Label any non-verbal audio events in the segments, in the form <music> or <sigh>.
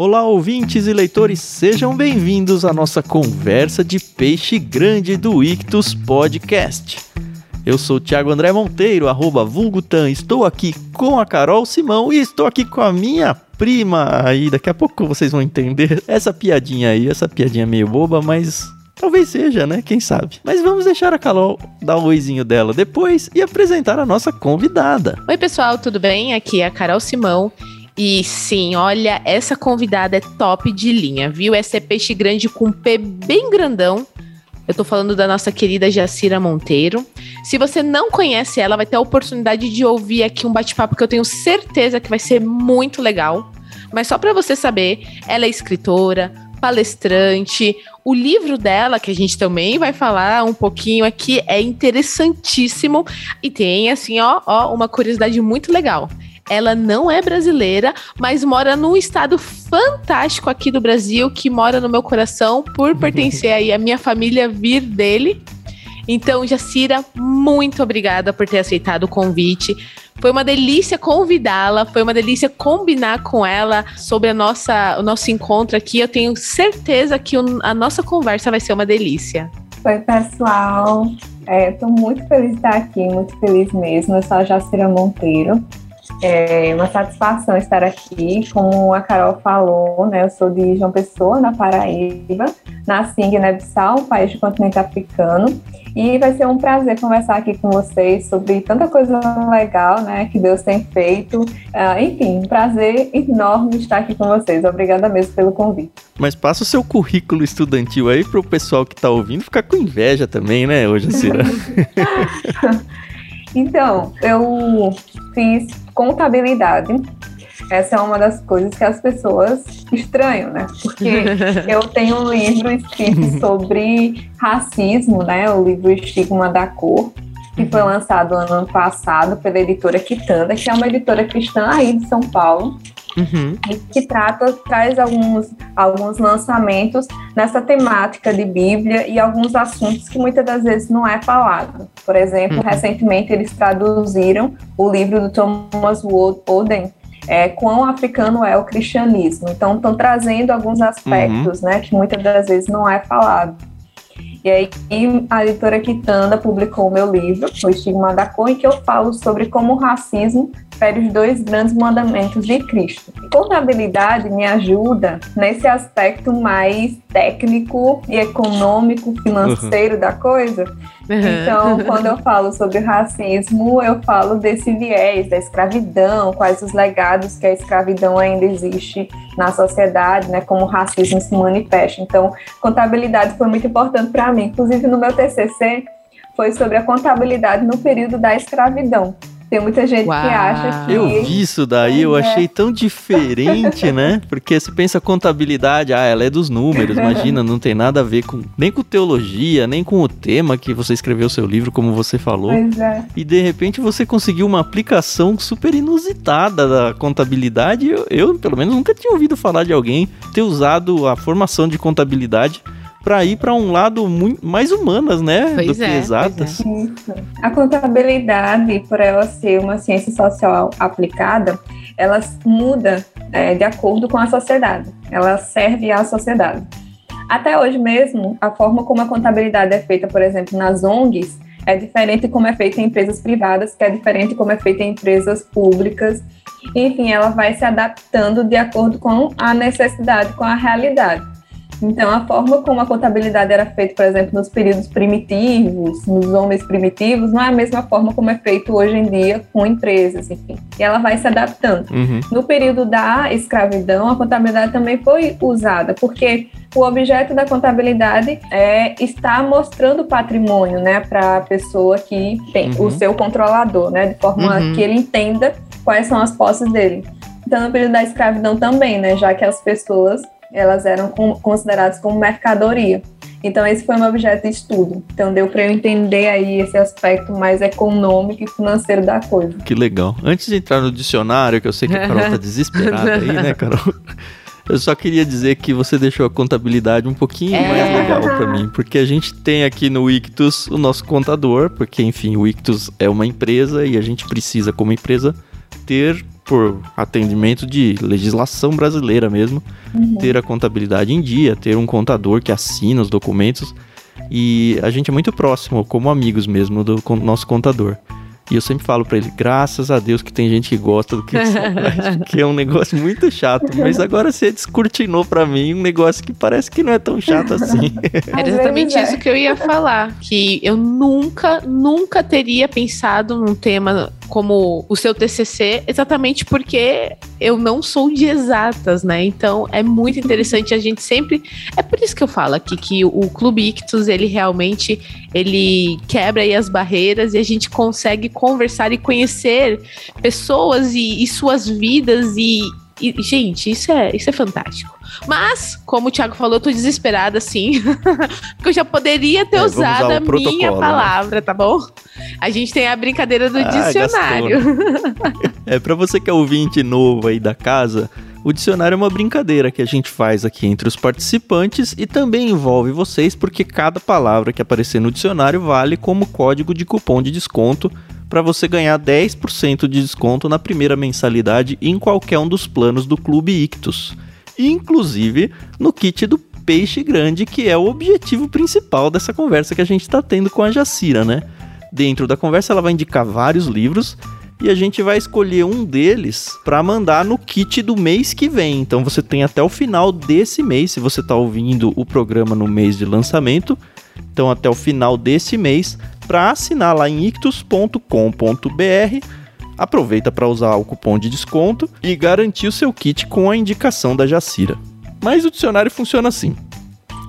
Olá, ouvintes e leitores, sejam bem-vindos à nossa conversa de peixe grande do Ictus Podcast. Eu sou Thiago André Monteiro, arroba Vulgutan, estou aqui com a Carol Simão e estou aqui com a minha prima aí, daqui a pouco vocês vão entender essa piadinha aí, essa piadinha meio boba, mas Talvez seja, né? Quem sabe? Mas vamos deixar a Carol dar o oizinho dela depois e apresentar a nossa convidada. Oi, pessoal, tudo bem? Aqui é a Carol Simão. E sim, olha, essa convidada é top de linha, viu? Essa é peixe grande com P bem grandão. Eu tô falando da nossa querida Jacira Monteiro. Se você não conhece ela, vai ter a oportunidade de ouvir aqui um bate-papo que eu tenho certeza que vai ser muito legal. Mas só para você saber, ela é escritora, palestrante. O livro dela, que a gente também vai falar um pouquinho aqui, é interessantíssimo e tem assim, ó, ó, uma curiosidade muito legal. Ela não é brasileira, mas mora num estado fantástico aqui do Brasil, que mora no meu coração por <laughs> pertencer aí a minha família vir dele. Então, Jacira, muito obrigada por ter aceitado o convite. Foi uma delícia convidá-la, foi uma delícia combinar com ela sobre a nossa, o nosso encontro aqui. Eu tenho certeza que o, a nossa conversa vai ser uma delícia. Oi, pessoal. Estou é, muito feliz de estar aqui, muito feliz mesmo. Eu sou a Jacira Monteiro. É uma satisfação estar aqui. Como a Carol falou, né, eu sou de João Pessoa, na Paraíba. Nasci em Guiné-Bissau, país do continente africano. E vai ser um prazer conversar aqui com vocês sobre tanta coisa legal né, que Deus tem feito. Uh, enfim, um prazer enorme estar aqui com vocês. Obrigada mesmo pelo convite. Mas passa o seu currículo estudantil aí para o pessoal que está ouvindo ficar com inveja também, né, hoje, Cira? <laughs> <laughs> então, eu fiz contabilidade. Essa é uma das coisas que as pessoas estranham, né? Porque <laughs> eu tenho um livro escrito sobre racismo, né? O livro Estigma da Cor, que foi lançado ano passado pela editora Quitanda, que é uma editora cristã aí de São Paulo. Uhum. que trata, traz alguns, alguns lançamentos nessa temática de Bíblia e alguns assuntos que muitas das vezes não é falado. Por exemplo, uhum. recentemente eles traduziram o livro do Thomas Oden, é, quão africano é o cristianismo. Então, estão trazendo alguns aspectos uhum. né, que muitas das vezes não é falado. E aí a editora Quitanda publicou o meu livro, O Estigma da Cor, em que eu falo sobre como o racismo fere os dois grandes mandamentos de Cristo. Contabilidade me ajuda nesse aspecto mais técnico e econômico, financeiro uhum. da coisa. Uhum. Então, <laughs> quando eu falo sobre racismo, eu falo desse viés da escravidão, quais os legados que a escravidão ainda existe na sociedade, né, como o racismo se manifesta. Então, contabilidade foi muito importante para mim. Inclusive, no meu TCC, foi sobre a contabilidade no período da escravidão. Tem muita gente Uau. que acha que. Eu vi isso daí, eu é. achei tão diferente, né? Porque você pensa contabilidade, ah, ela é dos números, imagina, não tem nada a ver com nem com teologia, nem com o tema que você escreveu seu livro, como você falou. Pois é. E de repente você conseguiu uma aplicação super inusitada da contabilidade. Eu, eu, pelo menos, nunca tinha ouvido falar de alguém ter usado a formação de contabilidade para ir para um lado muito mais humanas, né? Pois do que é, exatas. É. A contabilidade, por ela ser uma ciência social aplicada, ela muda é, de acordo com a sociedade. Ela serve à sociedade. Até hoje mesmo, a forma como a contabilidade é feita, por exemplo, nas ONGs, é diferente como é feita em empresas privadas, que é diferente como é feita em empresas públicas. Enfim, ela vai se adaptando de acordo com a necessidade, com a realidade. Então, a forma como a contabilidade era feita, por exemplo, nos períodos primitivos, nos homens primitivos, não é a mesma forma como é feito hoje em dia com empresas, enfim. E ela vai se adaptando. Uhum. No período da escravidão, a contabilidade também foi usada, porque o objeto da contabilidade é estar mostrando o patrimônio, né, para a pessoa que tem uhum. o seu controlador, né, de forma uhum. que ele entenda quais são as posses dele. Então, no período da escravidão também, né, já que as pessoas elas eram consideradas como mercadoria. Então esse foi um objeto de estudo. Então deu para eu entender aí esse aspecto mais econômico e financeiro da coisa. Que legal. Antes de entrar no dicionário, que eu sei que a Carol tá <laughs> desesperada aí, né, Carol? Eu só queria dizer que você deixou a contabilidade um pouquinho é. mais legal para mim, porque a gente tem aqui no Ictus o nosso contador, porque enfim, o Ictus é uma empresa e a gente precisa como empresa ter por atendimento de legislação brasileira mesmo, uhum. ter a contabilidade em dia, ter um contador que assina os documentos. E a gente é muito próximo, como amigos mesmo, do nosso contador. E eu sempre falo para ele, graças a Deus que tem gente que gosta do que faz, <laughs> que é um negócio muito chato. Mas agora você descortinou para mim um negócio que parece que não é tão chato assim. <laughs> Era exatamente é. isso que eu ia falar. Que eu nunca, nunca teria pensado num tema como o seu TCC, exatamente porque eu não sou de exatas, né? Então é muito interessante a gente sempre. É por isso que eu falo aqui que o Clube Ictus ele realmente ele quebra aí as barreiras e a gente consegue conversar e conhecer pessoas e, e suas vidas e, e, gente, isso é isso é fantástico. Mas, como o Thiago falou, eu tô desesperada, sim. <laughs> porque eu já poderia ter é, usado a minha né? palavra, né? tá bom? A gente tem a brincadeira do ah, dicionário. <laughs> é, para você que é ouvinte novo aí da casa, o dicionário é uma brincadeira que a gente faz aqui entre os participantes e também envolve vocês, porque cada palavra que aparecer no dicionário vale como código de cupom de desconto para você ganhar 10% de desconto na primeira mensalidade em qualquer um dos planos do Clube Ictus inclusive no kit do peixe grande, que é o objetivo principal dessa conversa que a gente está tendo com a Jacira, né? Dentro da conversa, ela vai indicar vários livros e a gente vai escolher um deles para mandar no kit do mês que vem. Então você tem até o final desse mês, se você está ouvindo o programa no mês de lançamento. Então até o final desse mês para assinar lá em ictus.com.br. Aproveita para usar o cupom de desconto e garantir o seu kit com a indicação da Jacira. Mas o dicionário funciona assim.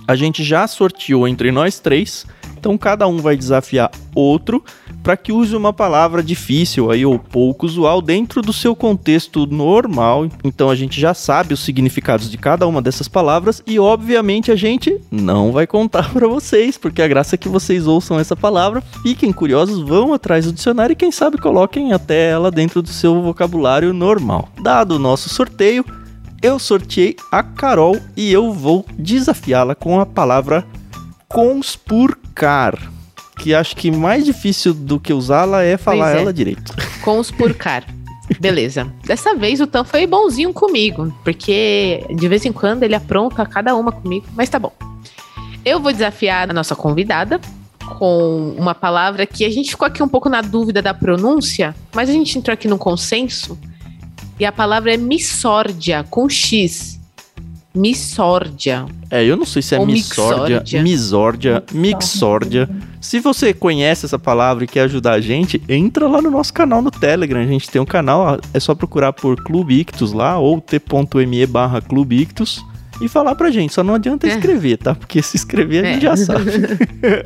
A gente já sorteou entre nós três, então cada um vai desafiar outro para que use uma palavra difícil aí ou pouco usual dentro do seu contexto normal. Então a gente já sabe os significados de cada uma dessas palavras e obviamente a gente não vai contar para vocês, porque a graça é que vocês ouçam essa palavra, fiquem curiosos, vão atrás do dicionário e quem sabe coloquem até ela dentro do seu vocabulário normal. Dado o nosso sorteio, eu sorteei a Carol e eu vou desafiá-la com a palavra conspurcar. Que acho que mais difícil do que usá-la é falar é. ela direito. <laughs> Conspurcar. Beleza. Dessa vez o Tan foi bonzinho comigo, porque de vez em quando ele apronta cada uma comigo, mas tá bom. Eu vou desafiar a nossa convidada com uma palavra que a gente ficou aqui um pouco na dúvida da pronúncia, mas a gente entrou aqui no consenso e a palavra é missórdia, com X. Missórdia. É, eu não sei se é missórdia, misórdia, mixórdia. Se você conhece essa palavra e quer ajudar a gente, entra lá no nosso canal no Telegram. A gente tem um canal, é só procurar por Clube Ictus lá ou t.me barra Clube Ictus e falar pra gente. Só não adianta é. escrever, tá? Porque se escrever a gente é. já sabe.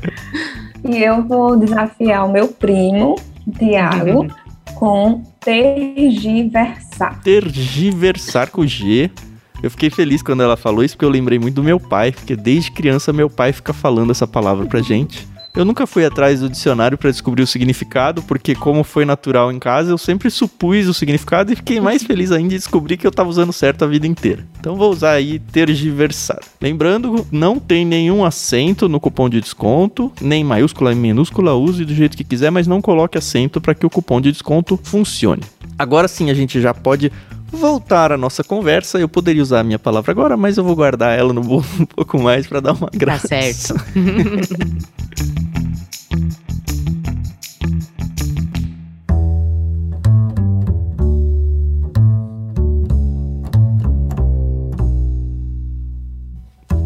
<laughs> e eu vou desafiar o meu primo, Tiago, com tergiversar. Tergiversar com G. Eu fiquei feliz quando ela falou isso, porque eu lembrei muito do meu pai, porque desde criança meu pai fica falando essa palavra pra gente. Eu nunca fui atrás do dicionário para descobrir o significado, porque como foi natural em casa, eu sempre supus o significado e fiquei mais feliz ainda de descobrir que eu estava usando certo a vida inteira. Então vou usar aí tergiversar. Lembrando, não tem nenhum acento no cupom de desconto, nem maiúscula nem minúscula, use do jeito que quiser, mas não coloque acento para que o cupom de desconto funcione. Agora sim a gente já pode voltar à nossa conversa. Eu poderia usar a minha palavra agora, mas eu vou guardar ela no bolso <laughs> um pouco mais para dar uma tá graça. Tá certo. <laughs>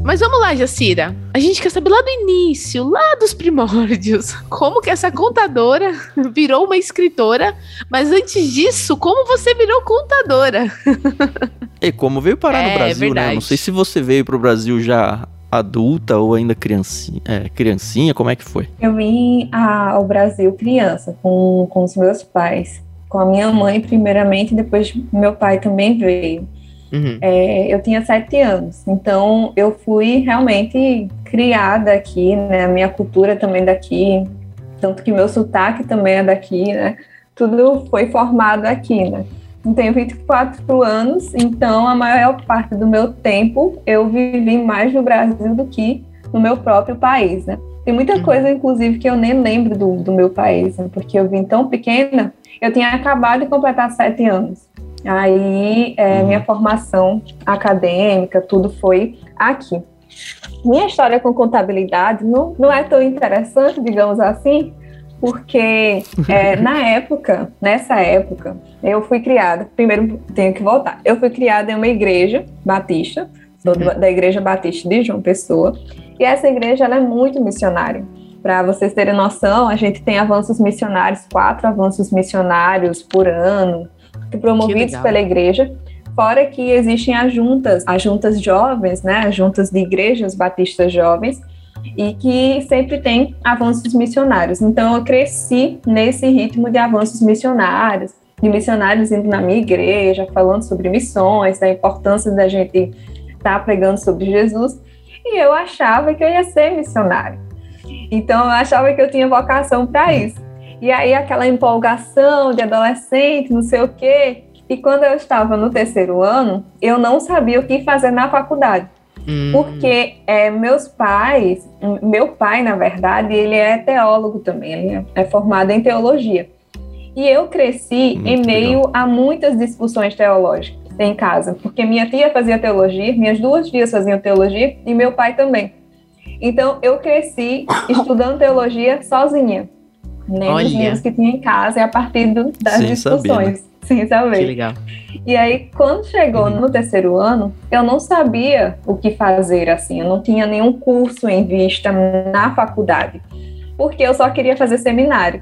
Mas vamos lá, Jacira. A gente quer saber lá do início, lá dos primórdios, <laughs> como que essa contadora <laughs> virou uma escritora. Mas antes disso, como você virou contadora? <laughs> E como veio parar é, no Brasil, né? Não sei se você veio para o Brasil já adulta ou ainda criancinha, é, criancinha, como é que foi? Eu vim ao Brasil criança, com, com os meus pais. Com a minha mãe, primeiramente, e depois meu pai também veio. Uhum. É, eu tinha sete anos, então eu fui realmente criada aqui, né? A minha cultura também daqui, tanto que meu sotaque também é daqui, né? Tudo foi formado aqui, né? Eu tenho 24 anos, então a maior parte do meu tempo eu vivi mais no Brasil do que no meu próprio país, né? Tem muita uhum. coisa, inclusive, que eu nem lembro do, do meu país, né? porque eu vim tão pequena, eu tinha acabado de completar sete anos. Aí, é, uhum. minha formação acadêmica, tudo foi aqui. Minha história com contabilidade não, não é tão interessante, digamos assim, porque <laughs> é, na época, nessa época, eu fui criada, primeiro tenho que voltar, eu fui criada em uma igreja batista, sou uhum. da Igreja Batista de João Pessoa, e essa igreja ela é muito missionária. Para vocês terem noção, a gente tem avanços missionários, quatro avanços missionários por ano, promovidos pela igreja. Fora que existem as juntas, as juntas jovens, né, as juntas de igrejas batistas jovens, e que sempre tem avanços missionários. Então eu cresci nesse ritmo de avanços missionários, de missionários indo na minha igreja, falando sobre missões, da importância da gente estar tá pregando sobre Jesus, e eu achava que eu ia ser missionário. Então eu achava que eu tinha vocação para isso. E aí aquela empolgação de adolescente, não sei o quê. E quando eu estava no terceiro ano, eu não sabia o que fazer na faculdade. Hum. Porque é, meus pais, meu pai, na verdade, ele é teólogo também, ele é formado em teologia. E eu cresci Muito em meio legal. a muitas discussões teológicas em casa, porque minha tia fazia teologia, minhas duas tias faziam teologia e meu pai também. Então eu cresci <coughs> estudando teologia sozinha nem Olha. os livros que tinha em casa, e a partir do, das sem discussões, saber, né? sem saber. Que legal. E aí, quando chegou uhum. no terceiro ano, eu não sabia o que fazer, assim, eu não tinha nenhum curso em vista na faculdade, porque eu só queria fazer seminário.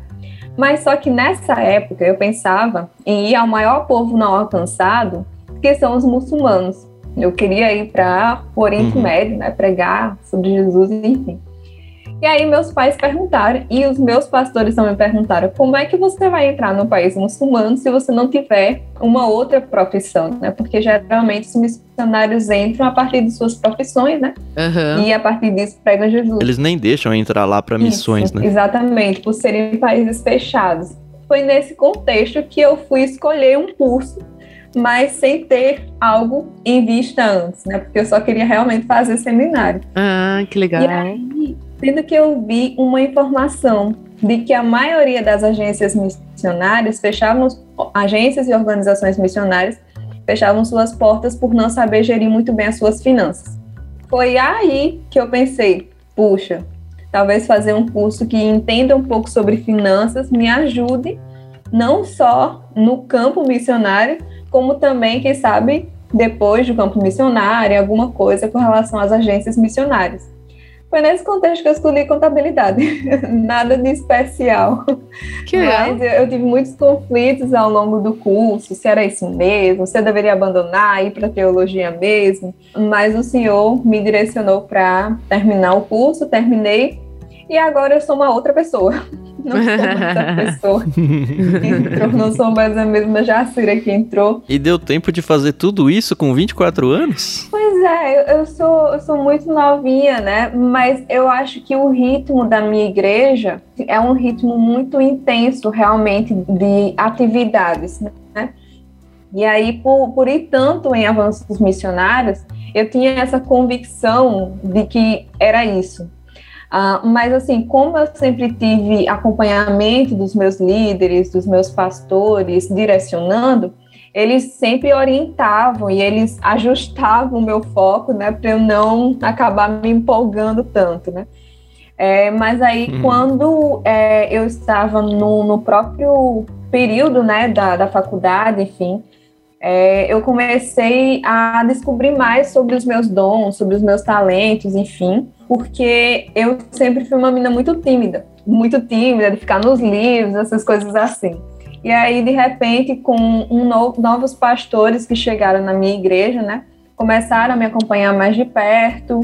Mas só que nessa época eu pensava em ir ao maior povo não alcançado, que são os muçulmanos. Eu queria ir para o Oriente uhum. Médio, né, pregar sobre Jesus, enfim. E aí meus pais perguntaram, e os meus pastores também perguntaram, como é que você vai entrar no país muçulmano se você não tiver uma outra profissão, né? Porque geralmente os missionários entram a partir de suas profissões, né? Uhum. E a partir disso pregam Jesus. Eles nem deixam entrar lá para missões, Isso, né? Exatamente, por serem países fechados. Foi nesse contexto que eu fui escolher um curso mas sem ter algo em vista antes, né? Porque eu só queria realmente fazer seminário. Ah, que legal. E aí, sendo que eu vi uma informação de que a maioria das agências missionárias fechavam, agências e organizações missionárias fechavam suas portas por não saber gerir muito bem as suas finanças. Foi aí que eu pensei, puxa, talvez fazer um curso que entenda um pouco sobre finanças me ajude não só no campo missionário, como também, quem sabe, depois do campo missionário, alguma coisa com relação às agências missionárias. Foi nesse contexto que eu escolhi contabilidade. <laughs> Nada de especial. Que Mas eu, eu, tive muitos conflitos ao longo do curso, se era isso mesmo, se eu deveria abandonar, ir para teologia mesmo. Mas o Senhor me direcionou para terminar o curso, terminei, e agora eu sou uma outra pessoa. <laughs> Não sou mais a pessoa <laughs> que entrou, não sou mais a mesma Jacira que entrou. E deu tempo de fazer tudo isso com 24 anos? Pois é, eu, eu, sou, eu sou muito novinha, né? Mas eu acho que o ritmo da minha igreja é um ritmo muito intenso, realmente, de atividades, né? E aí, por, por ir tanto em avanços missionários, eu tinha essa convicção de que era isso, Uh, mas assim, como eu sempre tive acompanhamento dos meus líderes, dos meus pastores, direcionando, eles sempre orientavam e eles <laughs> ajustavam o meu foco, né, para eu não acabar me empolgando tanto, né. É, mas aí, uhum. quando é, eu estava no, no, próprio período, né, da, da faculdade, enfim, é, eu comecei a descobrir mais sobre os meus dons, sobre os meus talentos, enfim, porque eu sempre fui uma menina muito tímida, muito tímida, de ficar nos livros, essas coisas assim. E aí, de repente, com um novo, novos pastores que chegaram na minha igreja, né, começaram a me acompanhar mais de perto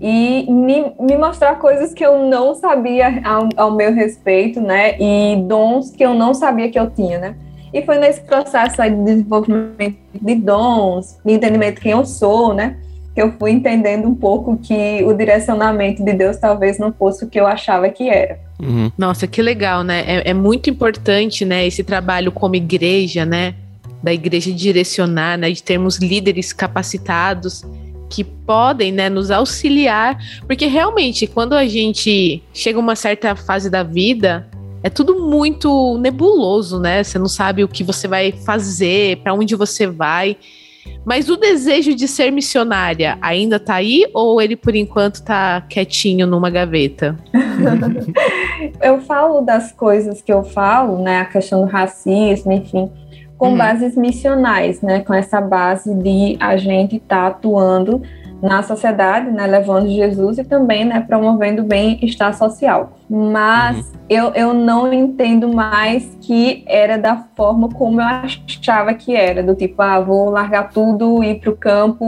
e me, me mostrar coisas que eu não sabia ao, ao meu respeito, né, e dons que eu não sabia que eu tinha, né. E foi nesse processo de desenvolvimento de dons, de entendimento de quem eu sou, né, que eu fui entendendo um pouco que o direcionamento de Deus talvez não fosse o que eu achava que era. Uhum. Nossa, que legal, né? É, é, muito importante, né, esse trabalho como igreja, né? Da igreja direcionar, né? De termos líderes capacitados que podem, né, nos auxiliar, porque realmente quando a gente chega a uma certa fase da vida, é tudo muito nebuloso, né? Você não sabe o que você vai fazer, para onde você vai. Mas o desejo de ser missionária ainda tá aí ou ele por enquanto tá quietinho numa gaveta? <laughs> eu falo das coisas que eu falo, né, a questão do racismo, enfim, com uhum. bases missionais, né, com essa base de a gente tá atuando na sociedade, né, levando Jesus e também né, promovendo o bem-estar social. Mas uhum. eu, eu não entendo mais que era da forma como eu achava que era, do tipo, ah, vou largar tudo, ir para o campo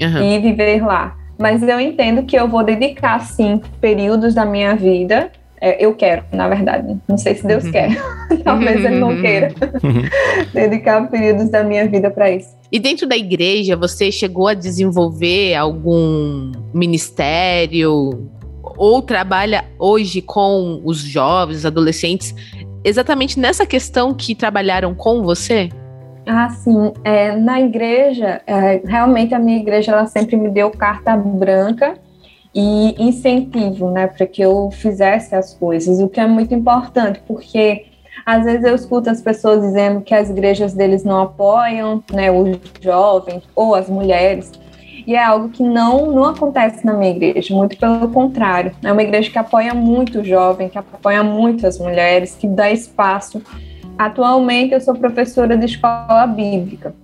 uhum. e viver lá. Mas eu entendo que eu vou dedicar, sim, períodos da minha vida eu quero, na verdade. Não sei se Deus uhum. quer. <laughs> Talvez ele não uhum. queira uhum. <laughs> dedicar períodos da minha vida para isso. E dentro da igreja, você chegou a desenvolver algum ministério ou trabalha hoje com os jovens, os adolescentes, exatamente nessa questão que trabalharam com você? Ah, sim. É, na igreja, é, realmente a minha igreja ela sempre me deu carta branca e incentivo, né, para que eu fizesse as coisas, o que é muito importante, porque às vezes eu escuto as pessoas dizendo que as igrejas deles não apoiam, né, os jovens ou as mulheres, e é algo que não, não acontece na minha igreja, muito pelo contrário. É uma igreja que apoia muito o jovem, que apoia muito as mulheres, que dá espaço. Atualmente eu sou professora de escola bíblica.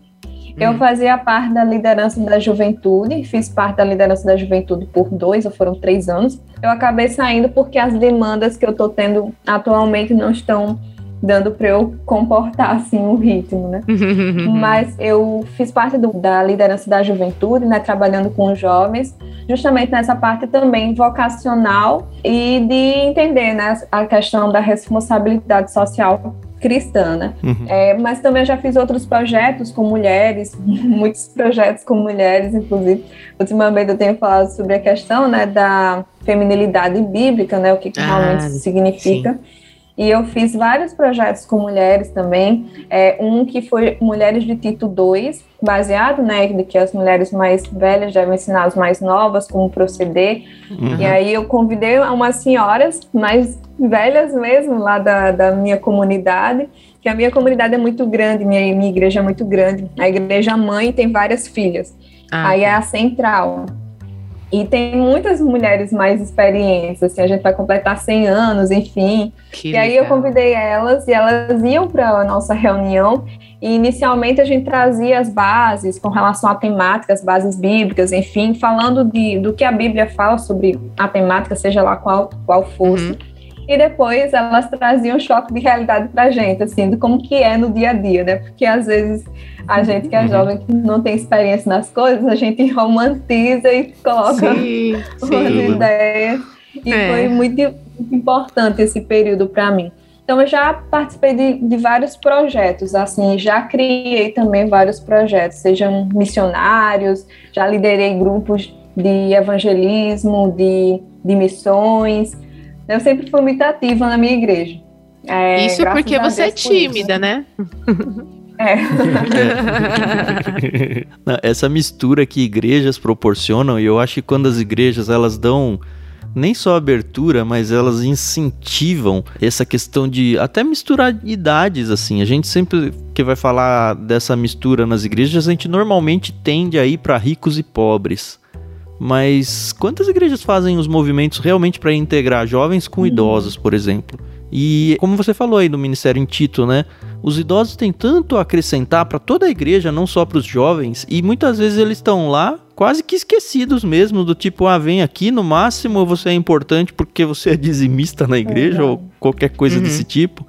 Eu hum. fazia parte da liderança da juventude, fiz parte da liderança da juventude por dois ou foram três anos. Eu acabei saindo porque as demandas que eu estou tendo atualmente não estão dando para eu comportar assim o ritmo, né? <laughs> Mas eu fiz parte do, da liderança da juventude, né, trabalhando com os jovens, justamente nessa parte também vocacional e de entender, né, a questão da responsabilidade social cristã, né? Uhum. É, mas também já fiz outros projetos com mulheres, <laughs> muitos projetos com mulheres, inclusive. Ultimamente eu tenho falado sobre a questão, né, da feminilidade bíblica, né, o que, que ah, realmente significa. Sim. E eu fiz vários projetos com mulheres também. É, um que foi Mulheres de Tito 2, baseado, né, de que as mulheres mais velhas devem ensinar as mais novas como proceder. Uhum. E aí eu convidei umas senhoras mais velhas mesmo lá da, da minha comunidade, que a minha comunidade é muito grande, minha, minha igreja é muito grande. A igreja mãe tem várias filhas. Ah, aí é a central. E tem muitas mulheres mais experientes, assim, a gente vai completar 100 anos, enfim. Que e aí eu convidei elas e elas iam para a nossa reunião e inicialmente a gente trazia as bases com relação à temática, as bases bíblicas, enfim, falando de, do que a Bíblia fala sobre a temática, seja lá qual, qual fosse. Uhum. E depois elas traziam um choque de realidade para a gente, assim, de como que é no dia a dia, né? Porque às vezes a gente que é uhum. jovem, que não tem experiência nas coisas, a gente romantiza e coloca sim, <laughs> umas sim. ideias. E é. foi muito, muito importante esse período para mim. Então, eu já participei de, de, vários projetos, assim, já criei também vários projetos, sejam missionários, já liderei grupos de evangelismo, de, de missões. Eu sempre fui muito ativa na minha igreja. É, isso porque você é tímida, né? <laughs> É. <laughs> Não, essa mistura que igrejas proporcionam, e eu acho que quando as igrejas elas dão nem só abertura, mas elas incentivam essa questão de até misturar idades assim. A gente sempre que vai falar dessa mistura nas igrejas, a gente normalmente tende a ir para ricos e pobres. Mas quantas igrejas fazem os movimentos realmente para integrar jovens com uhum. idosos, por exemplo? E como você falou aí do ministério em Tito, né? Os idosos têm tanto a acrescentar para toda a igreja, não só para os jovens, e muitas vezes eles estão lá quase que esquecidos mesmo, do tipo, ah, vem aqui, no máximo você é importante porque você é dizimista na igreja ou qualquer coisa uhum. desse tipo.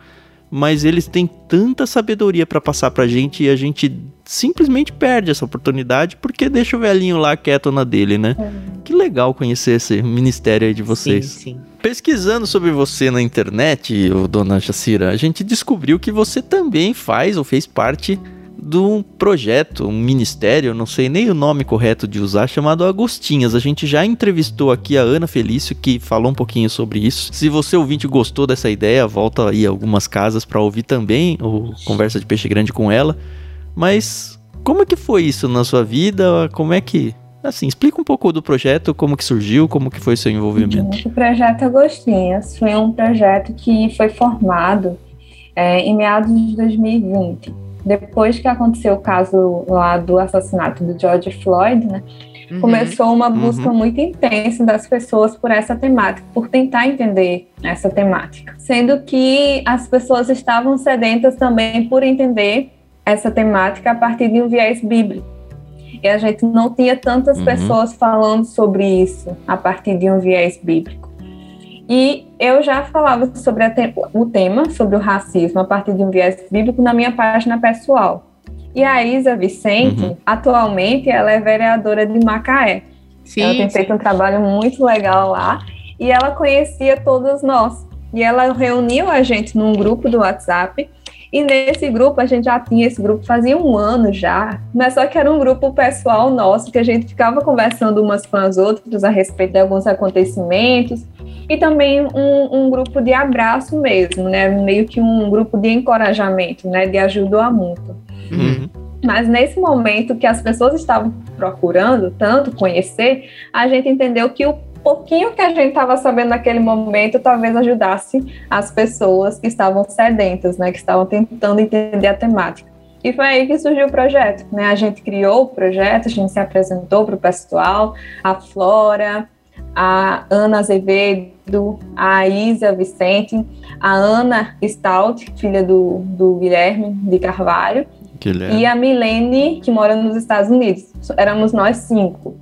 Mas eles têm tanta sabedoria para passar pra gente e a gente simplesmente perde essa oportunidade porque deixa o velhinho lá quieto na dele, né? Uhum. Que legal conhecer esse ministério aí de vocês. Sim, sim. Pesquisando sobre você na internet, dona Jacira, a gente descobriu que você também faz ou fez parte de um projeto, um ministério, não sei nem o nome correto de usar, chamado Agostinhas. A gente já entrevistou aqui a Ana Felício, que falou um pouquinho sobre isso. Se você ouvinte gostou dessa ideia, volta aí algumas casas para ouvir também o Conversa de Peixe Grande com ela. Mas como é que foi isso na sua vida? Como é que Assim, explica um pouco do projeto, como que surgiu, como que foi seu envolvimento. O projeto Agostinhas foi um projeto que foi formado é, em meados de 2020. Depois que aconteceu o caso lá do assassinato do George Floyd, né, uhum. começou uma busca uhum. muito intensa das pessoas por essa temática, por tentar entender essa temática. Sendo que as pessoas estavam sedentas também por entender essa temática a partir de um viés bíblico e a gente não tinha tantas uhum. pessoas falando sobre isso a partir de um viés bíblico. E eu já falava sobre te o tema, sobre o racismo, a partir de um viés bíblico na minha página pessoal. E a Isa Vicente, uhum. atualmente, ela é vereadora de Macaé. Sim, ela tem sim. feito um trabalho muito legal lá. E ela conhecia todos nós. E ela reuniu a gente num grupo do WhatsApp e nesse grupo, a gente já tinha esse grupo fazia um ano já, mas só que era um grupo pessoal nosso, que a gente ficava conversando umas com as outras a respeito de alguns acontecimentos, e também um, um grupo de abraço mesmo, né? Meio que um grupo de encorajamento, né? De ajuda mútua. Uhum. Mas nesse momento que as pessoas estavam procurando tanto conhecer, a gente entendeu que o pouquinho que a gente estava sabendo naquele momento talvez ajudasse as pessoas que estavam sedentas, né, que estavam tentando entender a temática. E foi aí que surgiu o projeto, né? A gente criou o projeto, a gente se apresentou para o pessoal, a Flora, a Ana Azevedo, a Isa Vicente, a Ana Stout, filha do, do Guilherme de Carvalho, Guilherme. e a Milene, que mora nos Estados Unidos. Éramos nós cinco.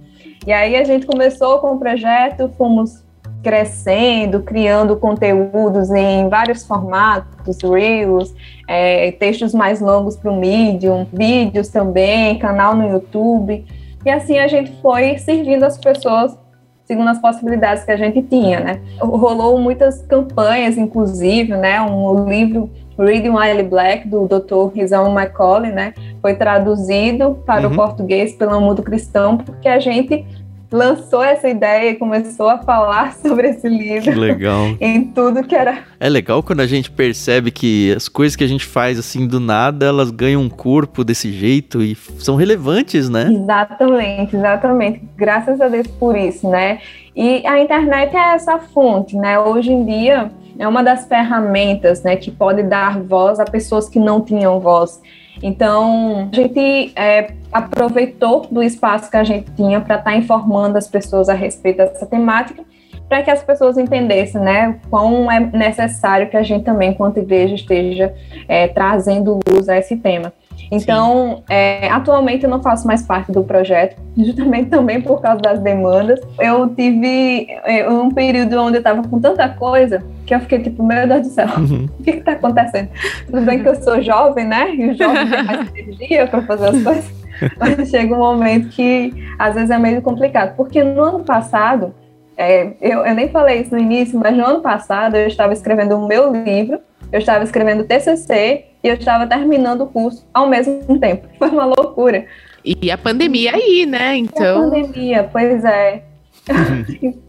E aí a gente começou com o projeto, fomos crescendo, criando conteúdos em vários formatos, reels, é, textos mais longos para o Medium, vídeos também, canal no YouTube. E assim a gente foi servindo as pessoas segundo as possibilidades que a gente tinha, né? Rolou muitas campanhas, inclusive, né? Um livro Reading While Black do Dr. Rizal Macaulay, né? Foi traduzido para uhum. o português pelo Mundo Cristão porque a gente lançou essa ideia e começou a falar <laughs> sobre esse livro. Que legal. em tudo que era. É legal quando a gente percebe que as coisas que a gente faz assim do nada, elas ganham um corpo desse jeito e são relevantes, né? Exatamente, exatamente. Graças a Deus por isso, né? E a internet é essa fonte, né? Hoje em dia é uma das ferramentas, né, que pode dar voz a pessoas que não tinham voz. Então, a gente é, aproveitou do espaço que a gente tinha para estar tá informando as pessoas a respeito dessa temática, para que as pessoas entendessem, né, quão é necessário que a gente também, enquanto igreja, esteja é, trazendo luz a esse tema. Então, é, atualmente eu não faço mais parte do projeto, <laughs> justamente também por causa das demandas. Eu tive é, um período onde eu estava com tanta coisa que eu fiquei tipo, meu Deus do céu, <laughs> uhum. o que está acontecendo? Tudo bem que eu sou jovem, né? E o jovem tem mais <laughs> energia para fazer as coisas, mas chega um momento que às vezes é meio complicado. Porque no ano passado, é, eu, eu nem falei isso no início, mas no ano passado eu estava escrevendo o meu livro, eu estava escrevendo TCC e eu estava terminando o curso ao mesmo tempo. <laughs> Foi uma loucura. E a pandemia aí, né? Então. A pandemia, pois é. <laughs>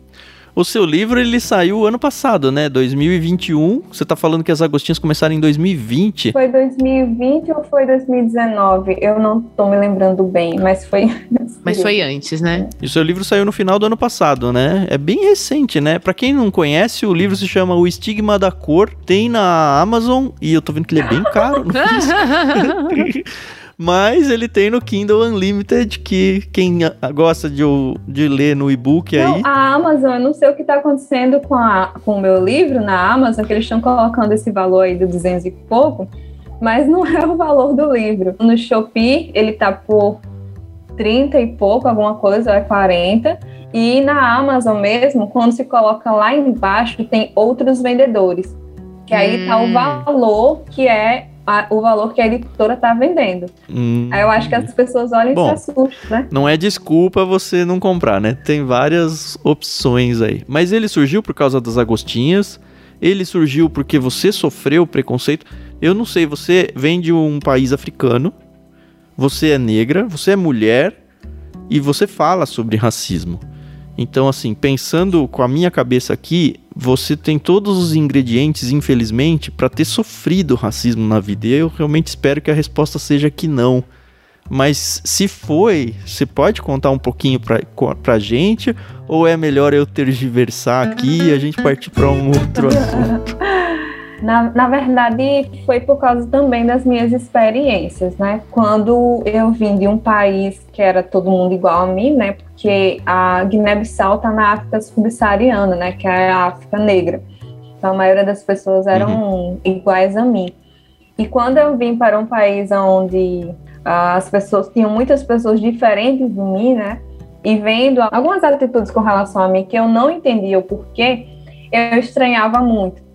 O seu livro ele saiu ano passado, né? 2021. Você tá falando que as Agostinhas começaram em 2020. Foi 2020 ou foi 2019? Eu não tô me lembrando bem, mas foi. <laughs> Mas foi antes, né? E o seu livro saiu no final do ano passado, né? É bem recente, né? Para quem não conhece, o livro se chama O Estigma da Cor. Tem na Amazon e eu tô vendo que ele é bem caro. <laughs> Mas ele tem no Kindle Unlimited, que quem gosta de, de ler no e-book aí. A Amazon, eu não sei o que está acontecendo com, a, com o meu livro na Amazon, que eles estão colocando esse valor aí de 200 e pouco, mas não é o valor do livro. No Shopee, ele tá por 30 e pouco, alguma coisa, ou é 40. E na Amazon mesmo, quando se coloca lá embaixo, tem outros vendedores. Que aí hum. tá o hum. valor que é a, o valor que a editora está vendendo. Hum. Aí eu acho que as pessoas olham Bom, e se assustam, né? Não é desculpa você não comprar, né? Tem várias opções aí. Mas ele surgiu por causa das agostinhas, ele surgiu porque você sofreu preconceito. Eu não sei, você vem de um país africano, você é negra, você é mulher e você fala sobre racismo. Então, assim, pensando com a minha cabeça aqui, você tem todos os ingredientes, infelizmente, para ter sofrido racismo na vida. E eu realmente espero que a resposta seja que não. Mas se foi, você pode contar um pouquinho pra, pra gente? Ou é melhor eu tergiversar aqui e a gente partir para um outro assunto? <laughs> Na, na verdade, foi por causa também das minhas experiências, né? Quando eu vim de um país que era todo mundo igual a mim, né? Porque a Guiné-Bissau está na África subsaariana, né? Que é a África negra. Então, a maioria das pessoas eram uhum. iguais a mim. E quando eu vim para um país onde as pessoas tinham muitas pessoas diferentes de mim, né? E vendo algumas atitudes com relação a mim que eu não entendia o porquê, eu estranhava muito.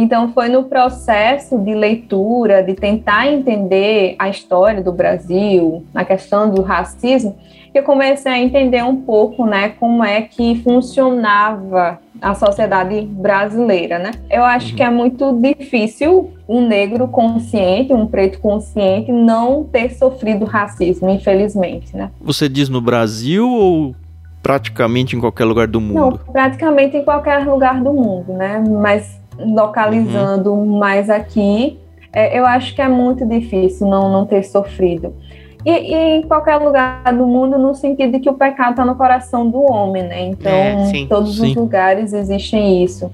Então foi no processo de leitura, de tentar entender a história do Brasil, a questão do racismo, que eu comecei a entender um pouco, né, como é que funcionava a sociedade brasileira, né? Eu acho que é muito difícil um negro consciente, um preto consciente, não ter sofrido racismo, infelizmente, né? Você diz no Brasil ou praticamente em qualquer lugar do mundo? Não, praticamente em qualquer lugar do mundo, né? Mas localizando uhum. mais aqui, é, eu acho que é muito difícil não, não ter sofrido. E, e, em qualquer lugar do mundo, no sentido de que o pecado está no coração do homem, né? Então, é, sim, todos sim. os lugares existem isso.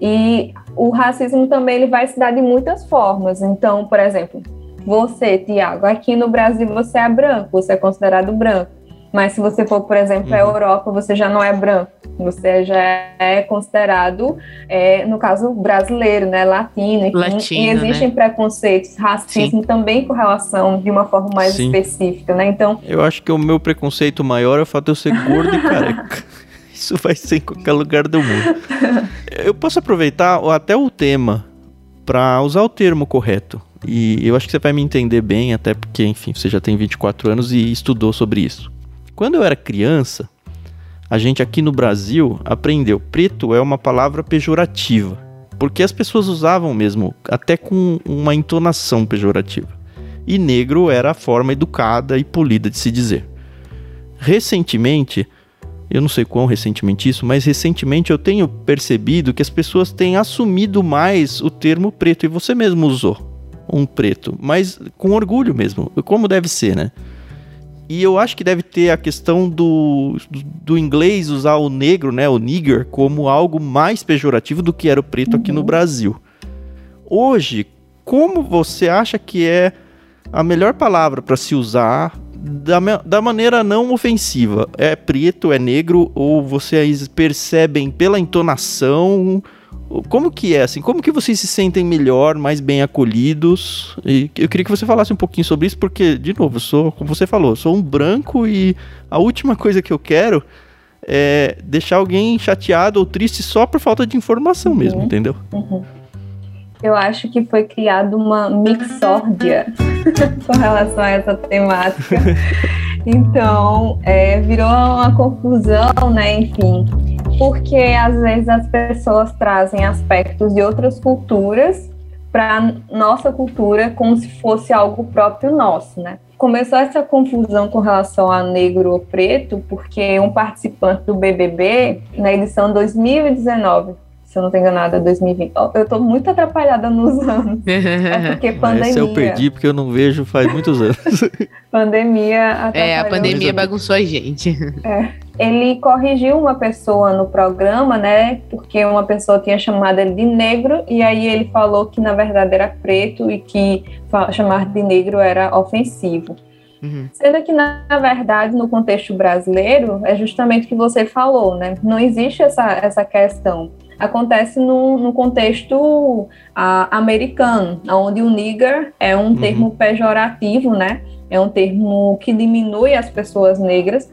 E o racismo também ele vai se dar de muitas formas. Então, por exemplo, você, Tiago, aqui no Brasil você é branco, você é considerado branco. Mas se você for, por exemplo, uhum. à Europa, você já não é branco. Você já é considerado, é, no caso brasileiro, né, latino. Enfim, Latino, e existem né? preconceitos, racismo Sim. também com relação de uma forma mais Sim. específica, né? Então. Eu acho que o meu preconceito maior é o fato de eu ser gordo e <laughs> careca. Isso vai ser em qualquer lugar do mundo. Eu posso aproveitar até o tema para usar o termo correto. E eu acho que você vai me entender bem, até porque, enfim, você já tem 24 anos e estudou sobre isso. Quando eu era criança, a gente aqui no Brasil aprendeu preto é uma palavra pejorativa, porque as pessoas usavam mesmo até com uma entonação pejorativa. E negro era a forma educada e polida de se dizer. Recentemente, eu não sei quão recentemente isso, mas recentemente eu tenho percebido que as pessoas têm assumido mais o termo preto e você mesmo usou um preto, mas com orgulho mesmo, como deve ser, né? E eu acho que deve ter a questão do, do inglês usar o negro, né, o nigger, como algo mais pejorativo do que era o preto uhum. aqui no uhum. Brasil. Hoje, como você acha que é a melhor palavra para se usar da, da maneira não ofensiva? É preto, é negro, ou vocês percebem pela entonação como que é, assim? Como que vocês se sentem melhor, mais bem acolhidos? E eu queria que você falasse um pouquinho sobre isso, porque, de novo, sou, como você falou, sou um branco e a última coisa que eu quero é deixar alguém chateado ou triste só por falta de informação uhum, mesmo, entendeu? Uhum. Eu acho que foi criada uma mixórdia <laughs> com relação a essa temática. <laughs> Então, é, virou uma confusão, né? Enfim, porque às vezes as pessoas trazem aspectos de outras culturas para nossa cultura como se fosse algo próprio nosso, né? Começou essa confusão com relação a negro ou preto porque um participante do BBB na edição 2019 se eu não estou enganada, 2020. Eu estou muito atrapalhada nos anos. <laughs> É porque pandemia. Esse eu perdi porque eu não vejo faz muitos anos. <laughs> pandemia É, a pandemia bagunçou a gente. É. Ele corrigiu uma pessoa no programa, né? Porque uma pessoa tinha chamado ele de negro e aí ele falou que na verdade era preto e que chamar de negro era ofensivo. Uhum. Sendo que, na verdade, no contexto brasileiro, é justamente o que você falou, né? Não existe essa, essa questão acontece no, no contexto uh, americano, onde o nigger é um uhum. termo pejorativo, né? É um termo que diminui as pessoas negras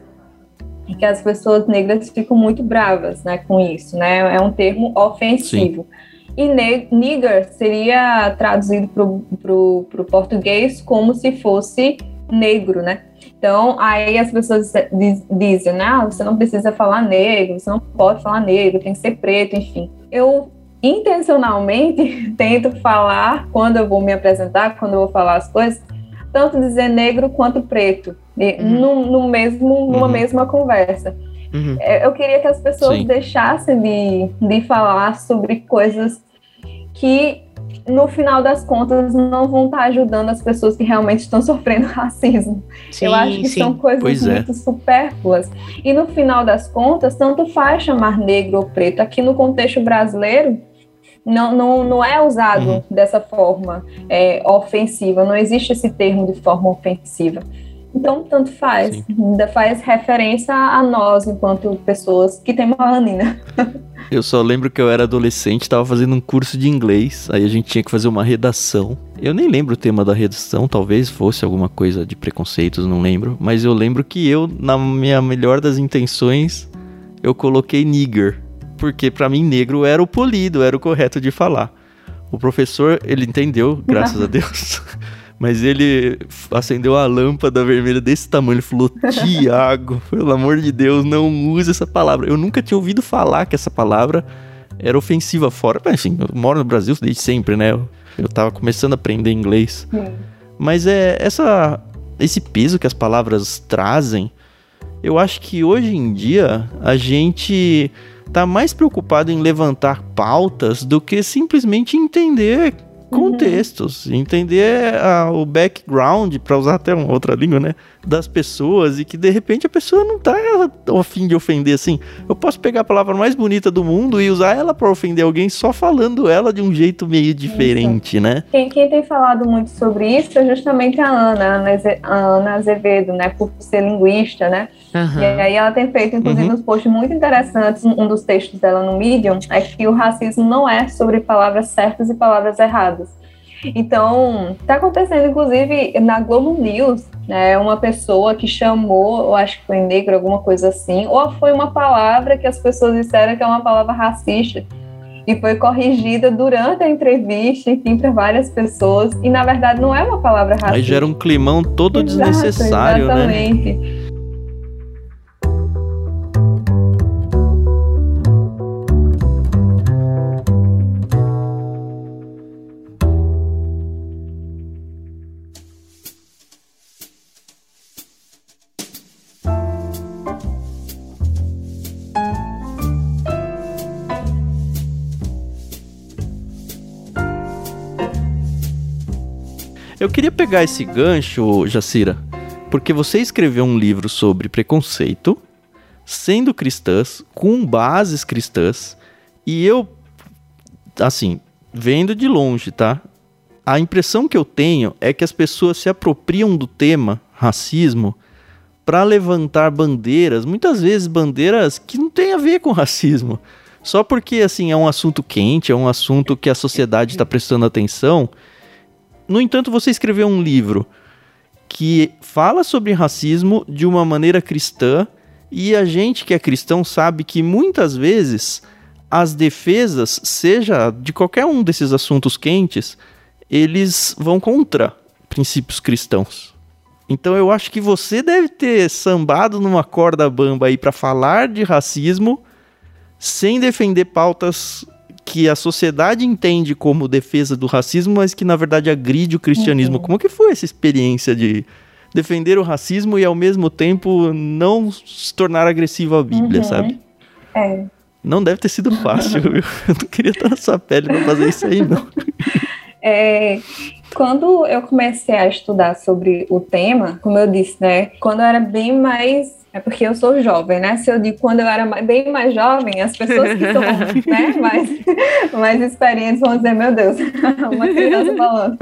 e que as pessoas negras ficam muito bravas, né, com isso, né? É um termo ofensivo. Sim. E nigger seria traduzido para o português como se fosse negro, né? Então, aí as pessoas dizem, né, ah, você não precisa falar negro, você não pode falar negro, tem que ser preto, enfim. Eu intencionalmente <laughs> tento falar, quando eu vou me apresentar, quando eu vou falar as coisas, tanto dizer negro quanto preto, uhum. no, no, mesmo, numa uhum. mesma conversa. Uhum. É, eu queria que as pessoas Sim. deixassem de, de falar sobre coisas que no final das contas não vão estar ajudando as pessoas que realmente estão <laughs> sofrendo racismo. Sim, Eu acho que sim. são coisas pois é. muito é. supérfluas. E no final das contas, tanto faz chamar negro ou preto. Aqui no contexto brasileiro, não, não, não é usado uhum. dessa forma é, ofensiva, não existe esse termo de forma ofensiva. Então, tanto faz. Sim. Ainda faz referência a nós, enquanto pessoas que têm melanina. <laughs> Eu só lembro que eu era adolescente, estava fazendo um curso de inglês, aí a gente tinha que fazer uma redação. Eu nem lembro o tema da redação, talvez fosse alguma coisa de preconceitos, não lembro. Mas eu lembro que eu, na minha melhor das intenções, eu coloquei nigger. Porque para mim negro era o polido, era o correto de falar. O professor, ele entendeu, graças a <laughs> Deus. Mas ele acendeu a lâmpada vermelha desse tamanho. Ele falou: Tiago, <laughs> pelo amor de Deus, não use essa palavra. Eu nunca tinha ouvido falar que essa palavra era ofensiva fora. Mas, enfim, eu moro no Brasil desde sempre, né? Eu, eu tava começando a aprender inglês. Sim. Mas é essa, esse peso que as palavras trazem. Eu acho que hoje em dia a gente tá mais preocupado em levantar pautas do que simplesmente entender contextos, uhum. entender a, o background, para usar até uma outra língua, né? Das pessoas e que de repente a pessoa não tá a fim de ofender assim. Eu posso pegar a palavra mais bonita do mundo e usar ela para ofender alguém só falando ela de um jeito meio diferente, isso. né? Quem, quem, tem falado muito sobre isso é justamente a Ana, a Ana Azevedo, né? Por ser linguista, né? Uhum. E aí ela tem feito, inclusive, uhum. uns posts muito interessantes. Um dos textos dela no Medium é que o racismo não é sobre palavras certas e palavras erradas. Então, está acontecendo, inclusive, na Globo News, né, uma pessoa que chamou, eu acho que foi negro, alguma coisa assim, ou foi uma palavra que as pessoas disseram que é uma palavra racista, e foi corrigida durante a entrevista, enfim, para várias pessoas, e na verdade não é uma palavra racista. Aí gera um climão todo Exato, desnecessário, exatamente. né? Eu queria pegar esse gancho, Jacira, porque você escreveu um livro sobre preconceito, sendo cristãs, com bases cristãs, e eu, assim, vendo de longe, tá? A impressão que eu tenho é que as pessoas se apropriam do tema racismo para levantar bandeiras, muitas vezes bandeiras que não têm a ver com racismo. Só porque assim é um assunto quente, é um assunto que a sociedade está prestando atenção no entanto, você escreveu um livro que fala sobre racismo de uma maneira cristã e a gente que é cristão sabe que muitas vezes as defesas, seja de qualquer um desses assuntos quentes, eles vão contra princípios cristãos. Então eu acho que você deve ter sambado numa corda bamba aí para falar de racismo sem defender pautas que a sociedade entende como defesa do racismo, mas que na verdade agride o cristianismo. Uhum. Como que foi essa experiência de defender o racismo e ao mesmo tempo não se tornar agressivo à Bíblia, uhum. sabe? É. Não deve ter sido fácil, <laughs> viu? Eu não queria estar na sua pele para fazer isso aí, não. <laughs> É, quando eu comecei a estudar sobre o tema, como eu disse, né? Quando eu era bem mais é porque eu sou jovem, né? Se eu digo quando eu era bem mais jovem, as pessoas que são <laughs> né, mais, mais experientes vão dizer, meu Deus, <laughs> uma criança falando.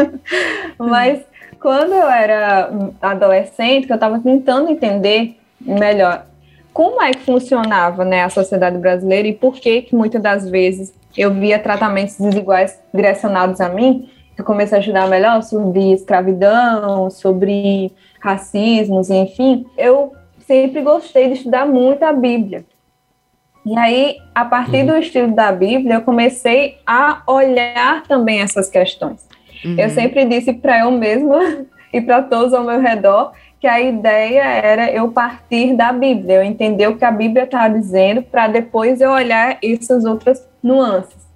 Mas quando eu era adolescente, que eu estava tentando entender melhor como é que funcionava né, a sociedade brasileira e por que, que muitas das vezes eu via tratamentos desiguais direcionados a mim, eu comecei a estudar melhor sobre escravidão, sobre racismos, enfim, eu sempre gostei de estudar muito a Bíblia. E aí, a partir uhum. do estudo da Bíblia, eu comecei a olhar também essas questões. Uhum. Eu sempre disse para eu mesma <laughs> e para todos ao meu redor que a ideia era eu partir da Bíblia, eu entender o que a Bíblia está dizendo, para depois eu olhar essas outras nuances.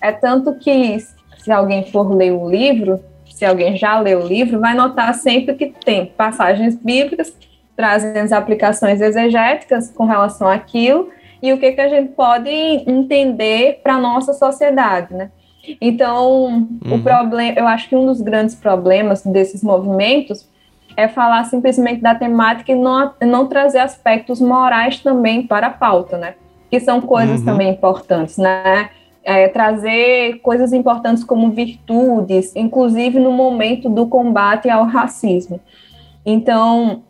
É tanto que, se alguém for ler o livro, se alguém já leu o livro, vai notar sempre que tem passagens bíblicas trazem as aplicações exegéticas com relação àquilo e o que, que a gente pode entender para a nossa sociedade, né? Então, uhum. o problema, eu acho que um dos grandes problemas desses movimentos é falar simplesmente da temática e não, não trazer aspectos morais também para a pauta, né? Que são coisas uhum. também importantes, né? É, trazer coisas importantes como virtudes, inclusive no momento do combate ao racismo. Então,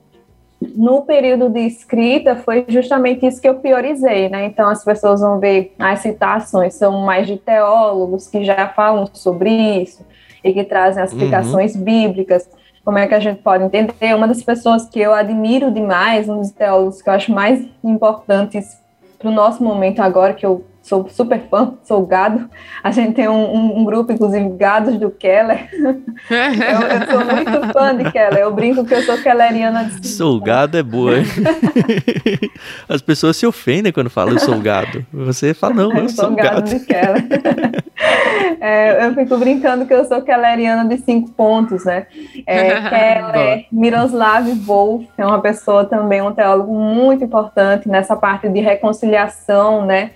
no período de escrita, foi justamente isso que eu priorizei, né? Então, as pessoas vão ver as citações, são mais de teólogos que já falam sobre isso e que trazem as explicações uhum. bíblicas. Como é que a gente pode entender? Uma das pessoas que eu admiro demais, um dos teólogos que eu acho mais importantes para o nosso momento agora, que eu sou super fã, sou gado. A gente tem um, um, um grupo, inclusive, gados do Keller. <laughs> eu, eu, sou muito fã de Keller. Eu brinco que eu sou kelleriana. De sou gado é boa, hein? <laughs> As pessoas se ofendem quando falam eu sou gado. Você fala, não, eu, eu sou, sou gado. gado de Keller. <laughs> é, eu fico brincando que eu sou kelleriana de cinco pontos, né? É, Keller, Miroslav Volf é uma pessoa também, um teólogo muito importante nessa parte de reconciliação, né?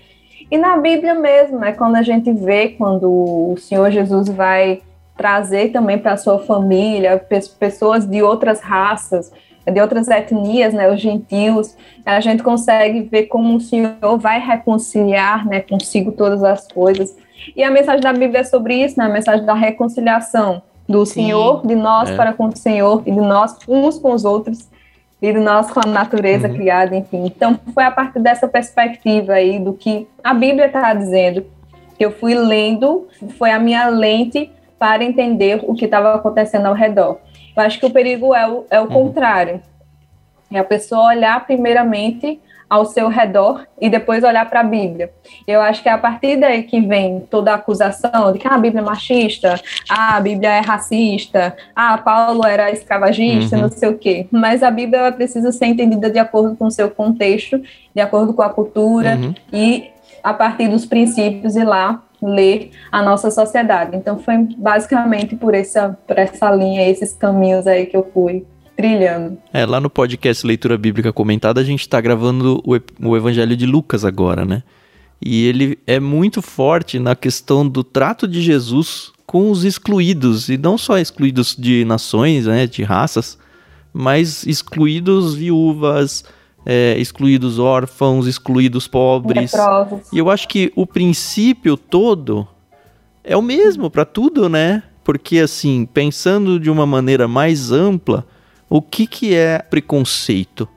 E na Bíblia mesmo, né, quando a gente vê quando o Senhor Jesus vai trazer também para a sua família pessoas de outras raças, de outras etnias, né, os gentios, a gente consegue ver como o Senhor vai reconciliar, né, consigo todas as coisas. E a mensagem da Bíblia é sobre isso, né, a mensagem da reconciliação do Sim, Senhor, de nós é. para com o Senhor e de nós uns com os outros e do nosso com a natureza uhum. criada, enfim. Então, foi a partir dessa perspectiva aí do que a Bíblia está dizendo, que eu fui lendo, foi a minha lente para entender o que estava acontecendo ao redor. Eu acho que o perigo é o, é o uhum. contrário. É a pessoa olhar primeiramente ao seu redor e depois olhar para a Bíblia. Eu acho que é a partir daí que vem toda a acusação de que ah, a Bíblia é machista, ah, a Bíblia é racista, ah, Paulo era escravagista, uhum. não sei o quê. Mas a Bíblia precisa ser entendida de acordo com o seu contexto, de acordo com a cultura uhum. e a partir dos princípios e lá ler a nossa sociedade. Então foi basicamente por essa, por essa linha, esses caminhos aí que eu fui trilhando. É, lá no podcast Leitura Bíblica Comentada, a gente está gravando o, o Evangelho de Lucas agora, né? E ele é muito forte na questão do trato de Jesus com os excluídos, e não só excluídos de nações, né, de raças, mas excluídos viúvas, é, excluídos órfãos, excluídos pobres. E eu acho que o princípio todo é o mesmo para tudo, né? Porque assim, pensando de uma maneira mais ampla, o que, que é preconceito?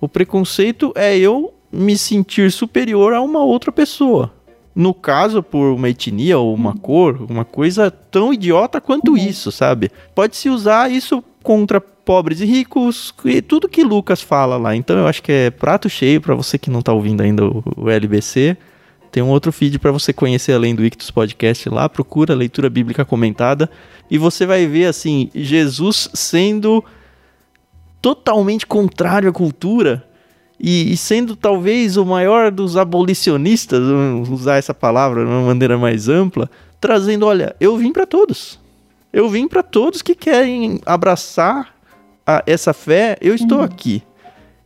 O preconceito é eu me sentir superior a uma outra pessoa. No caso, por uma etnia ou uma cor, uma coisa tão idiota quanto uhum. isso, sabe? Pode-se usar isso contra pobres e ricos, e tudo que Lucas fala lá. Então eu acho que é prato cheio para você que não tá ouvindo ainda o, o LBC. Tem um outro feed para você conhecer além do Ictus Podcast lá, procura leitura bíblica comentada e você vai ver assim, Jesus sendo totalmente contrário à cultura e, e, sendo talvez o maior dos abolicionistas, vamos usar essa palavra de uma maneira mais ampla, trazendo, olha, eu vim para todos. Eu vim para todos que querem abraçar a, essa fé, eu estou uhum. aqui.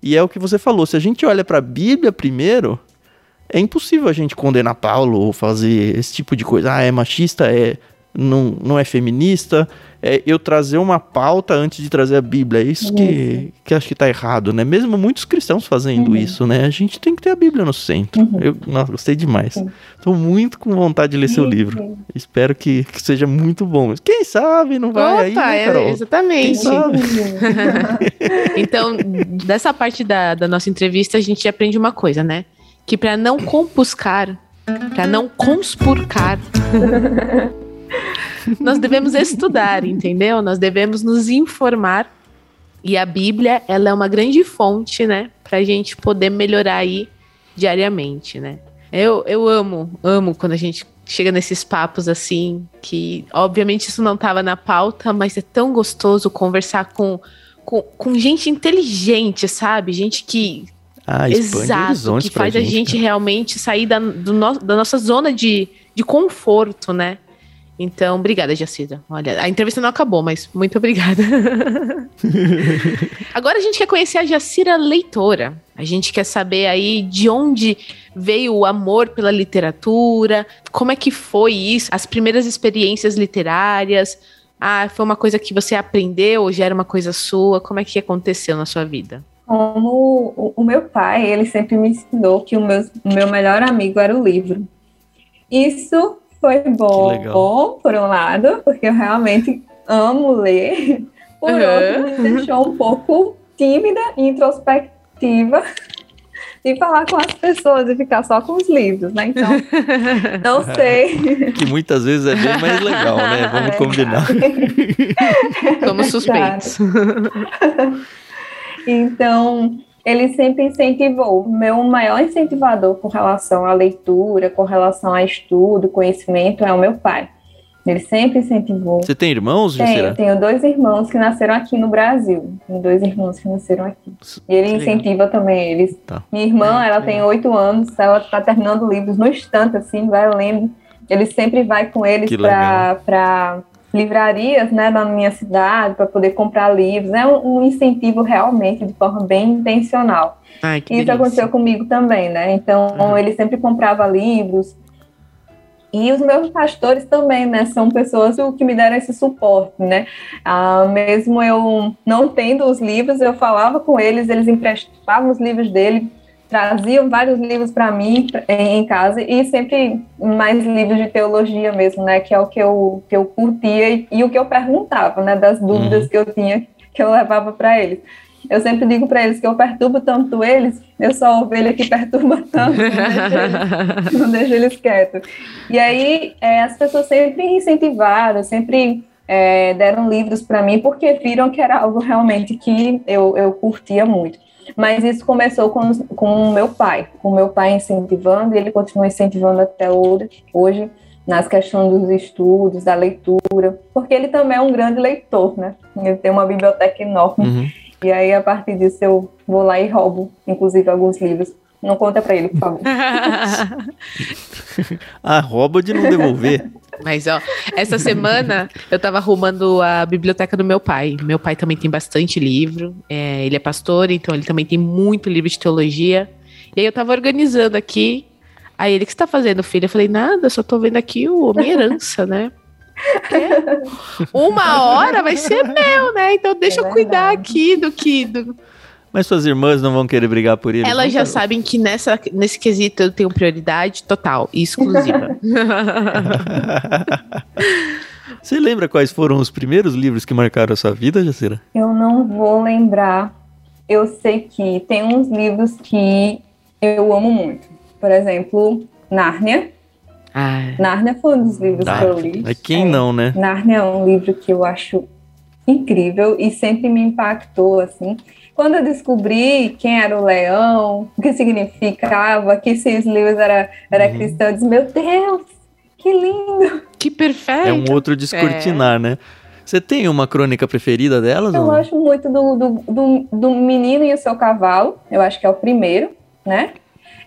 E é o que você falou, se a gente olha para a Bíblia primeiro, é impossível a gente condenar Paulo ou fazer esse tipo de coisa. Ah, é machista, é não, não é feminista, é eu trazer uma pauta antes de trazer a Bíblia. É isso que, que acho que está errado, né? Mesmo muitos cristãos fazendo uhum. isso, né? A gente tem que ter a Bíblia no centro. Uhum. Eu nossa, gostei demais. Estou muito com vontade de ler seu livro. Espero que, que, seja muito bom. Quem sabe não vai Opa, aí, né, Carol? É, exatamente. <laughs> então, dessa parte da, da nossa entrevista, a gente aprende uma coisa, né? Que para não compuscar, para não conspurcar <laughs> nós devemos estudar, entendeu? Nós devemos nos informar. E a Bíblia, ela é uma grande fonte, né? Pra gente poder melhorar aí diariamente, né? Eu, eu amo, amo quando a gente chega nesses papos assim, que obviamente isso não estava na pauta, mas é tão gostoso conversar com, com, com gente inteligente, sabe? Gente que. Ah, exato, que faz gente, a gente realmente sair da, do no, da nossa zona de, de conforto, né? Então, obrigada, Jacira. Olha, a entrevista não acabou, mas muito obrigada. <laughs> Agora a gente quer conhecer a Jacira leitora. A gente quer saber aí de onde veio o amor pela literatura, como é que foi isso, as primeiras experiências literárias. Ah, foi uma coisa que você aprendeu ou já era uma coisa sua? Como é que aconteceu na sua vida? Como o, o meu pai, ele sempre me ensinou que o meu, o meu melhor amigo era o livro. Isso foi bom, bom, por um lado, porque eu realmente amo ler. Por uhum. outro, me deixou um pouco tímida e introspectiva <laughs> de falar com as pessoas e ficar só com os livros, né? Então, <laughs> não sei. <laughs> Que muitas vezes é bem mais legal, né? Vamos é combinar. Somos suspeitos. então, ele sempre incentivou. Meu maior incentivador com relação à leitura, com relação a estudo, conhecimento, é o meu pai. Ele sempre incentivou. Você tem irmãos, Tenho, tenho dois irmãos que nasceram aqui no Brasil. Tenho dois irmãos que nasceram aqui. E ele incentiva também eles. Tá. Minha irmã, ela tem oito anos, ela está terminando livros no instante, assim, vai lendo. Ele sempre vai com eles para livrarias né, na minha cidade para poder comprar livros. É um, um, incentivo realmente de forma bem intencional. Ai, Isso delícia. aconteceu comigo também, né? Então uhum. ele sempre comprava livros. E os meus pastores também, né? São pessoas que me deram esse suporte, né? Ah, mesmo eu não tendo os livros, eu falava com eles, eles emprestavam os livros dele traziam vários livros para mim em casa e sempre mais livros de teologia mesmo, né, que é o que eu, que eu curtia e, e o que eu perguntava, né, das dúvidas uhum. que eu tinha, que eu levava para eles. Eu sempre digo para eles que eu perturbo tanto eles, eu sou a ovelha que perturba tanto, não deixo <laughs> eles, quietos. E aí é, as pessoas sempre incentivaram, sempre é, deram livros para mim, porque viram que era algo realmente que eu, eu curtia muito. Mas isso começou com, com o meu pai, com o meu pai incentivando, e ele continua incentivando até hoje, nas questões dos estudos, da leitura, porque ele também é um grande leitor, né? Ele tem uma biblioteca enorme. Uhum. E aí, a partir disso, eu vou lá e roubo, inclusive, alguns livros. Não conta para ele, por favor. <laughs> rouba de não devolver. Mas, ó, essa semana eu tava arrumando a biblioteca do meu pai. Meu pai também tem bastante livro. É, ele é pastor, então ele também tem muito livro de teologia. E aí eu tava organizando aqui. Aí ele, o que você tá fazendo, filho? Eu falei, nada, só tô vendo aqui o minha herança, né? Uma hora vai ser meu, né? Então deixa é eu cuidar aqui do que. Do, mas suas irmãs não vão querer brigar por ele? Elas já sabem que nessa, nesse quesito eu tenho prioridade total e exclusiva. <laughs> Você lembra quais foram os primeiros livros que marcaram a sua vida, Jacira? Eu não vou lembrar. Eu sei que tem uns livros que eu amo muito. Por exemplo, Nárnia. Ah. Nárnia foi um dos livros que eu li. É quem é. não, né? Nárnia é um livro que eu acho incrível e sempre me impactou, assim. Quando eu descobri quem era o leão, o que significava, que esses livros era, era uhum. cristão, eu disse, meu Deus, que lindo! Que perfeito! É um outro descortinar, é. né? Você tem uma crônica preferida delas? Eu ou? gosto muito do, do, do, do, Menino e o Seu Cavalo, eu acho que é o primeiro, né?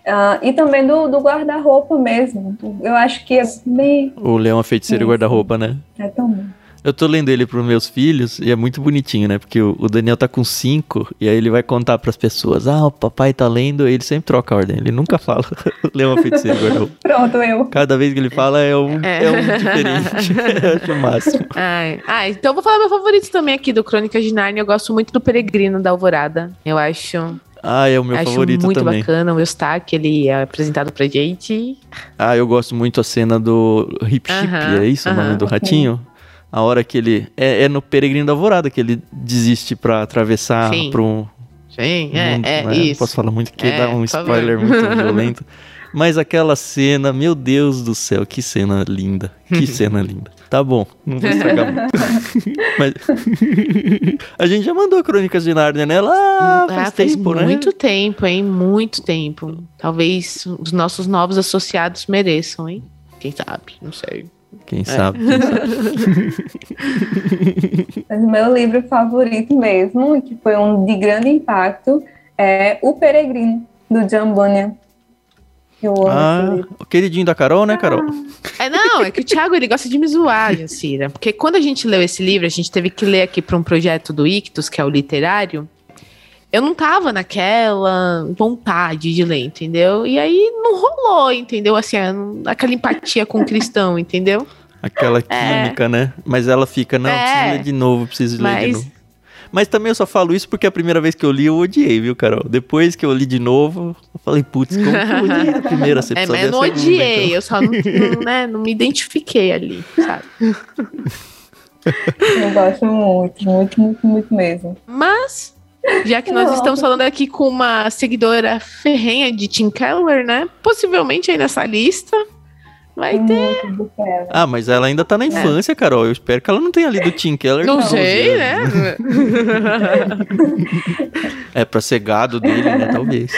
Uh, e também do, do guarda-roupa mesmo. Eu acho que é bem. O Leão a Feiticeiro e Guarda-Roupa, né? É tão bom. Eu tô lendo ele pros meus filhos e é muito bonitinho, né? Porque o, o Daniel tá com cinco e aí ele vai contar pras pessoas: Ah, o papai tá lendo, ele sempre troca a ordem. Ele nunca <laughs> fala <laughs> lê uma feiticeira Pronto, eu. Cada vez que ele fala é um, é. é um diferente. <laughs> eu acho o máximo. Ai. Ah, então eu vou falar meu favorito também aqui do Crônicas de Narnia. Eu gosto muito do Peregrino da Alvorada. Eu acho. Ah, é o meu Acho favorito muito também. Muito bacana o Eustáquio, ele é apresentado pra gente. Ah, eu gosto muito a cena do Hip Chip, uh -huh, é isso uh -huh. o nome do ratinho? A hora que ele. É, é no Peregrino da Alvorada que ele desiste para atravessar para um. Sim, é, mundo, é, né? isso. Posso falar muito que é, dá um spoiler muito <laughs> violento. Mas aquela cena, meu Deus do céu, que cena linda. Que <laughs> cena linda. Tá bom, não vou estragar muito. <laughs> Mas a gente já mandou Crônicas de Nárnia, né? Lá faz, ah, faz tempo, né? Muito tempo, hein? Muito tempo. Talvez os nossos novos associados mereçam, hein? Quem sabe? Não sei. Quem sabe? Quem sabe. <laughs> Mas o meu livro favorito mesmo, que foi um de grande impacto, é O Peregrino, do John Bunyan. Eu amo Ah, esse livro. o queridinho da Carol, né, Carol? É, não, é que o Thiago ele gosta de me zoar, Jacira. Porque quando a gente leu esse livro, a gente teve que ler aqui para um projeto do Ictus, que é o literário. Eu não tava naquela vontade de ler, entendeu? E aí não rolou, entendeu? Assim, aquela empatia com o cristão, entendeu? Aquela química, né? Mas ela fica, não, É. preciso ler de novo, preciso ler de Mas- novo. Mas também eu só falo isso porque a primeira vez que eu li, eu odiei, viu, Carol? Depois que eu li de novo, eu falei, putz, como que eu odiei a primeira? Você É, mas eu não odiei, então. eu só não, não, né, não me identifiquei ali, sabe? <laughs> Eu gosto muito, muito, muito, muito mesmo. Mas, já que nós Não. estamos falando aqui com uma seguidora ferrenha de Tim Keller, né? Possivelmente aí nessa lista vai ter. Ah, mas ela ainda tá na infância, Carol. Eu espero que ela não tenha lido Tim Keller. Não com 12 sei, né? <laughs> É pra ser gado dele, né? Talvez.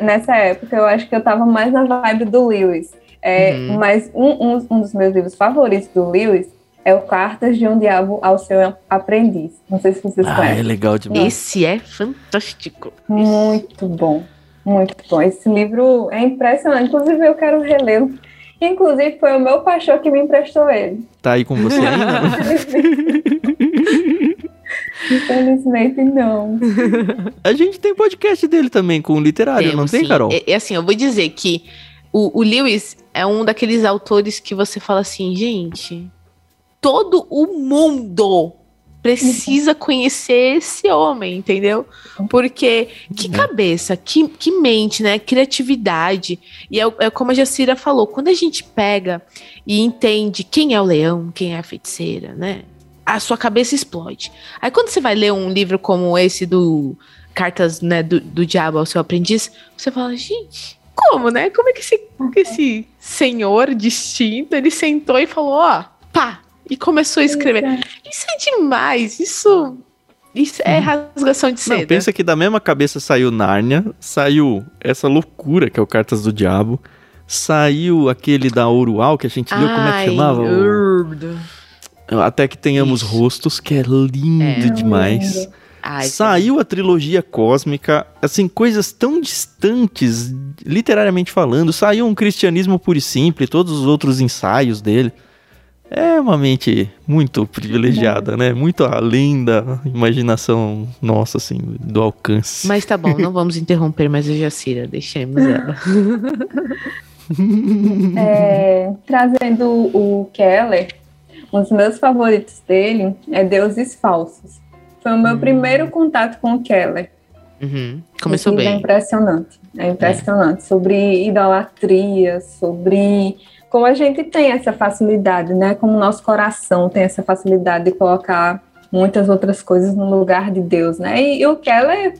Nessa época, eu acho que eu tava mais na vibe do Lewis. É, Uhum. Mas um, um, um dos meus livros favoritos do Lewis é o Cartas de um Diabo ao Seu Aprendiz. Não sei se vocês Ah, é conhecem. legal demais. Esse é fantástico. Muito bom, muito bom. Esse livro é impressionante. Inclusive, eu quero relê-lo. Inclusive, foi o meu pastor que me emprestou ele. Tá aí com você ainda? <laughs> Infelizmente, não. A gente tem podcast dele também com o literário, não Temos, tem, sim. Carol? É, é assim, eu vou dizer que o, o Lewis é um daqueles autores que você fala assim, gente, todo o mundo precisa conhecer esse homem, entendeu? Porque que cabeça, que, que mente, né? Criatividade. E é, é como a Jacira falou, quando a gente pega e entende quem é o leão, quem é a feiticeira, né? A sua cabeça explode. Aí quando você vai ler um livro como esse do Cartas né, do, do Diabo ao seu aprendiz, você fala, gente, como, né? Como é que esse, que esse senhor distinto, ele sentou e falou, ó, pá, e começou a escrever. Isso é demais, isso, isso é rasgação de seda. Não, pensa que da mesma cabeça saiu Nárnia, saiu essa loucura que é o Cartas do Diabo, saiu aquele da Orual que a gente viu, como é que chamava? O- urdo. Até que tenhamos Ixi. rostos, que é lindo É. demais. Ai, Saiu a trilogia cósmica, assim, coisas tão distantes, literariamente falando. Saiu um cristianismo puro e simples, todos os outros ensaios dele. É uma mente muito privilegiada, né? Muito além da imaginação nossa, assim, do alcance. Mas tá bom, não vamos interromper mais a Jacira, deixemos ela. <laughs> É, trazendo o Keller, um dos meus favoritos dele é Deuses Falsos. Foi o meu Hum. primeiro contato com o Keller. Uhum, Começou É bem. impressionante. É impressionante. Sobre idolatria, sobre como a gente tem essa facilidade, né? Como o nosso coração tem essa facilidade de colocar muitas outras coisas no lugar de Deus, né? E, e o Keller,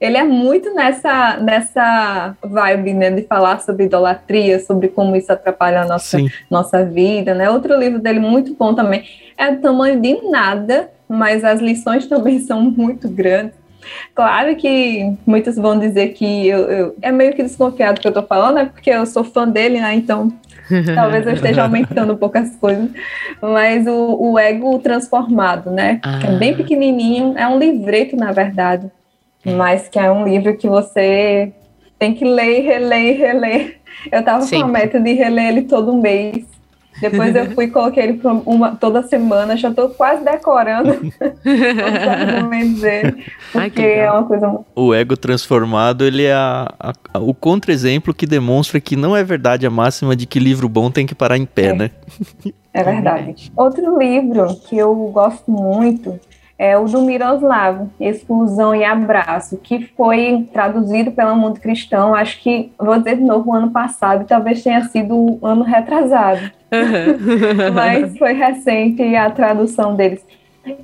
ele é muito nessa, nessa vibe, né? De falar sobre idolatria, sobre como isso atrapalha a nossa Sim. nossa vida, né? Outro livro dele muito bom também é do tamanho de nada, mas as lições também <laughs> são muito grandes. Claro que muitos vão dizer que eu, eu- é meio que desconfiado que eu tô falando, é porque eu sou fã dele, né? Então <laughs> talvez eu esteja aumentando um pouco as coisas. Mas o, o ego transformado, né? Que é bem Ah. pequenininho, é um livreto, na verdade, mas que é um livro que você tem que ler, reler, reler. Eu tava com a meta de reler ele todo mês. Depois eu fui e coloquei ele uma, toda semana, já tô quase decorando <laughs> os dele, Ai, porque é uma coisa muito O ego transformado, ele é a- a- o contra-exemplo que demonstra que não é verdade a máxima de que livro bom tem que parar em pé, É. né? É verdade. <laughs> Outro livro que eu gosto muito é o do Miroslav, Exclusão e Abraço, que foi traduzido pelo Mundo Cristão, acho que, vou dizer de novo, o ano passado, talvez tenha sido o ano retrasado, <laughs> mas foi recente a tradução deles.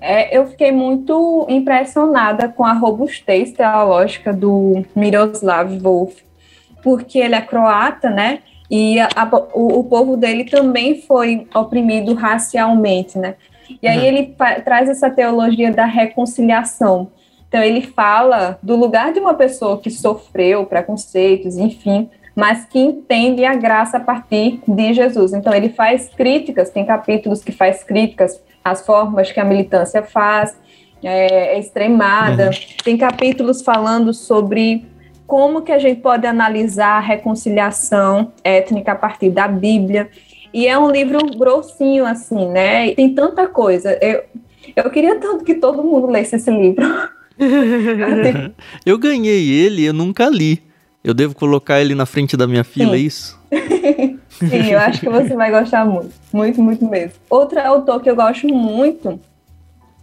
É, eu fiquei muito impressionada com a robustez teológica do Miroslav Volf, porque ele é croata, né? E a- a- o, o povo dele também foi oprimido racialmente, né? E aí Uhum. ele traz essa teologia da reconciliação. Então ele fala do lugar de uma pessoa que sofreu preconceitos, enfim, mas que entende a graça a partir de Jesus. Então ele faz críticas, tem capítulos que faz críticas às formas que a militância faz, é, é extremada. Tem capítulos falando sobre como que a gente pode analisar a reconciliação étnica a partir da Bíblia. E é um livro grossinho, assim, né? Tem tanta coisa. Eu, eu queria tanto que todo mundo lesse esse livro. <laughs> eu ganhei ele, eu nunca li. Eu devo colocar ele na frente da minha fila, é isso? <laughs> Sim, eu acho que você vai gostar muito. Muito, muito mesmo. Outro autor que eu gosto muito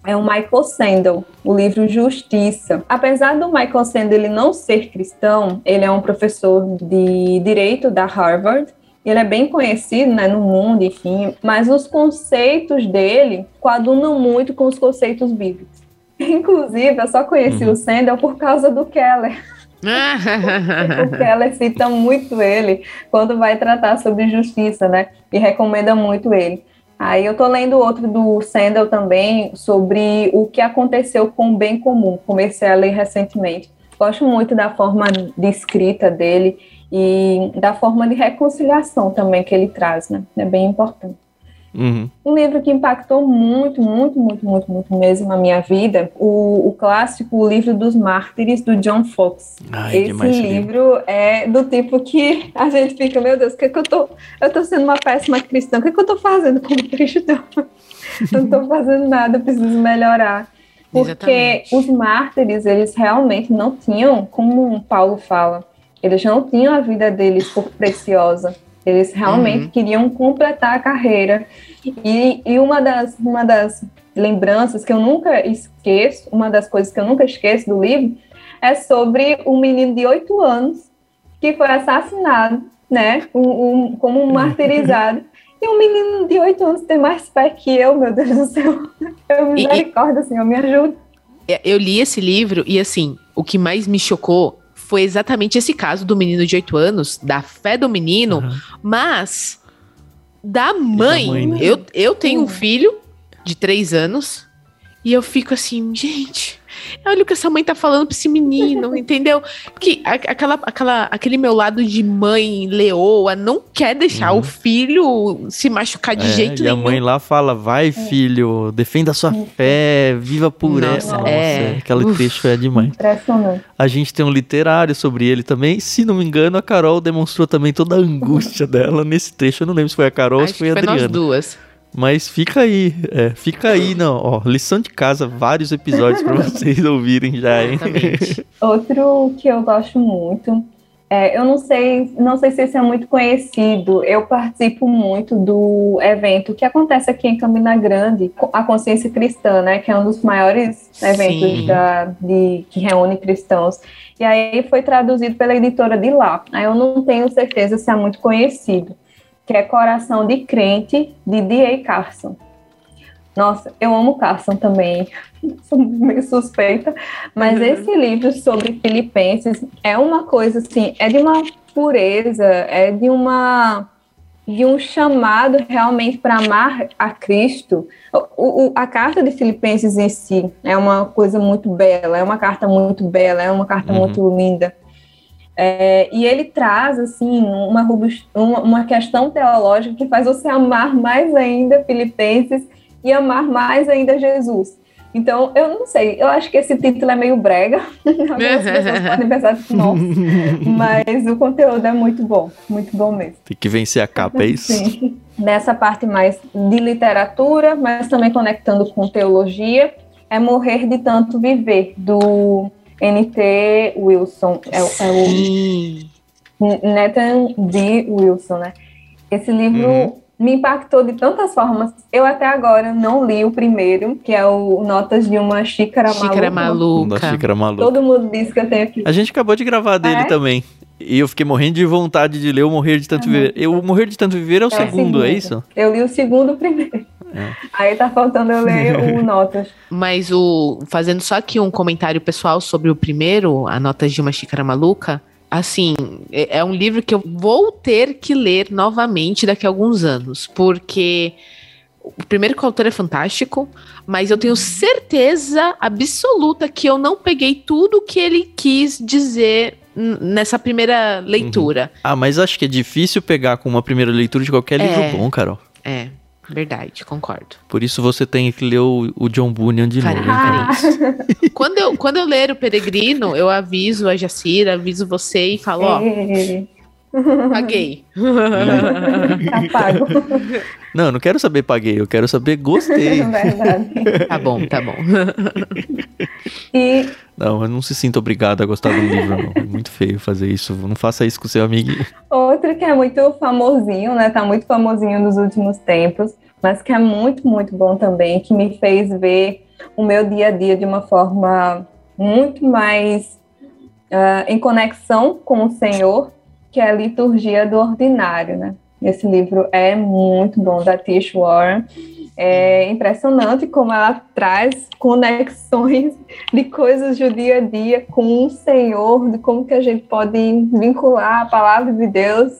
é o Michael Sandel, o livro Justiça. Apesar do Michael Sandel ele não ser cristão, ele é um professor de direito da Harvard. Ele é bem conhecido né, no mundo, enfim, mas os conceitos dele coadunam muito com os conceitos bíblicos. <laughs> Inclusive, eu só conheci uhum. o Sandel por causa do Keller. <laughs> o Keller cita muito ele quando vai tratar sobre justiça, né? E recomenda muito ele. Aí eu tô lendo outro do Sandel também sobre o que aconteceu com o bem comum. Comecei a ler recentemente. Gosto muito da forma de escrita dele e da forma de reconciliação também que ele traz, né? É bem importante. Uhum. Um livro que impactou muito, muito, muito, muito, muito mesmo a minha vida, o, o clássico O Livro dos Mártires, do John Fox. Ai, Esse livro é do tipo que <laughs> a gente fica, meu Deus, o que, é que eu tô. Eu tô sendo uma péssima cristã, o que, é que eu tô fazendo como <laughs> cristão? não tô fazendo nada, preciso melhorar. Porque Exatamente. os mártires, eles realmente não tinham, como Paulo fala, eles não tinham a vida deles por preciosa. Eles realmente uhum. queriam completar a carreira. E, e uma, das, uma das lembranças que eu nunca esqueço, uma das coisas que eu nunca esqueço do livro, é sobre um menino de oito anos que foi assassinado, né, um, um, como um martirizado. <laughs> E um menino de oito anos tem mais pé que eu, meu Deus do céu. <laughs> Eu misericórdia, Senhor, me ajuda. Eu li esse livro e, assim, o que mais me chocou foi exatamente esse caso do menino de 8 anos, da fé do menino, uhum. mas da mãe. Da mãe né? eu, eu tenho um filho de 3 anos e eu fico assim, gente, olha o que essa mãe tá falando pra esse menino, <laughs> entendeu? Que aquela, aquela, aquele meu lado de mãe leoa não quer deixar uhum. o filho se machucar de é, jeito e nenhum. E a mãe lá fala, vai filho, defenda a sua fé, viva por Nossa, ela. É. Nossa, aquele Uf, trecho é demais. Impressionante. A gente tem um literário sobre ele também, se não me engano a Carol demonstrou também toda a angústia <laughs> dela nesse trecho, eu não lembro se foi a Carol ou se foi a Adriana. Foi nós duas. Mas fica aí, é, fica aí, não, ó, lição de casa, vários episódios para <laughs> vocês ouvirem já, hein? Outro que eu gosto muito, é, eu não sei, não sei se esse é muito conhecido, eu participo muito do evento que acontece aqui em Campina Grande, a Consciência Cristã, né, que é um dos maiores eventos da, de, que reúne cristãos. E aí foi traduzido pela editora de lá. Aí eu não tenho certeza se é muito conhecido que é Coração de Crente, de D.A. Carson. Nossa, eu amo Carson também, <laughs> sou meio suspeita, mas uhum. esse livro sobre Filipenses é uma coisa assim, é de uma pureza, é de uma de um chamado realmente para amar a Cristo. O, o, a carta de Filipenses em si é uma coisa muito bela, é uma carta muito bela, é uma carta uhum. muito linda. É, e ele traz assim uma, uma questão teológica que faz você amar mais ainda Filipenses e amar mais ainda Jesus. Então, eu não sei, eu acho que esse título é meio brega. <laughs> Algumas <laughs> pessoas podem pensar que não, mas o conteúdo é muito bom, muito bom mesmo. Tem que vencer a capa, é isso? Sim. Nessa parte mais de literatura, mas também conectando com teologia, é Morrer de Tanto Viver, do NT Wilson. É, é o Nathan D. Wilson, né? Esse livro uhum. me impactou de tantas formas. Eu até agora não li o primeiro, que é o Notas de uma Xícara, xícara Maluca. Da xícara Maluca. Todo mundo diz que eu tenho que... A gente acabou de gravar dele é? também. E eu fiquei morrendo de vontade de ler o Morrer de Tanto uhum. Viver. Eu, o Morrer de Tanto Viver é o, é segundo, o segundo, é isso? Eu li o segundo primeiro. É. Aí tá faltando eu ler o <laughs> Notas. Mas o fazendo só aqui um comentário pessoal sobre o primeiro, a Notas de uma Xícara Maluca, assim, é, é um livro que eu vou ter que ler novamente daqui a alguns anos, porque o primeiro que o autor é fantástico, mas eu tenho certeza absoluta que eu não peguei tudo que ele quis dizer nessa primeira leitura. Uhum. Ah, mas acho que é difícil pegar com uma primeira leitura de qualquer livro é, bom, Carol. É. Verdade, concordo. Por isso você tem que ler o, o John Bunyan de Farei, novo. <laughs> quando, eu, quando eu ler o Peregrino, eu aviso a Jacira, aviso você e falo, ó, Ei, paguei. tá pago. Não, eu não quero saber paguei, eu quero saber gostei. Verdade. tá bom, tá bom. E Não, eu não se sinto obrigado a gostar do livro, não. É muito feio fazer isso. Não faça isso com seu amiguinho. outro que é muito famosinho, né? Tá muito famosinho nos últimos tempos, mas que é muito, muito bom também, que me fez ver o meu dia a dia de uma forma muito mais ah, em conexão com o Senhor, que é a liturgia do ordinário, né? Esse livro é muito bom, da Tish Warren. É impressionante como ela traz conexões de coisas do dia a dia com o Senhor, de como que a gente pode vincular a palavra de Deus.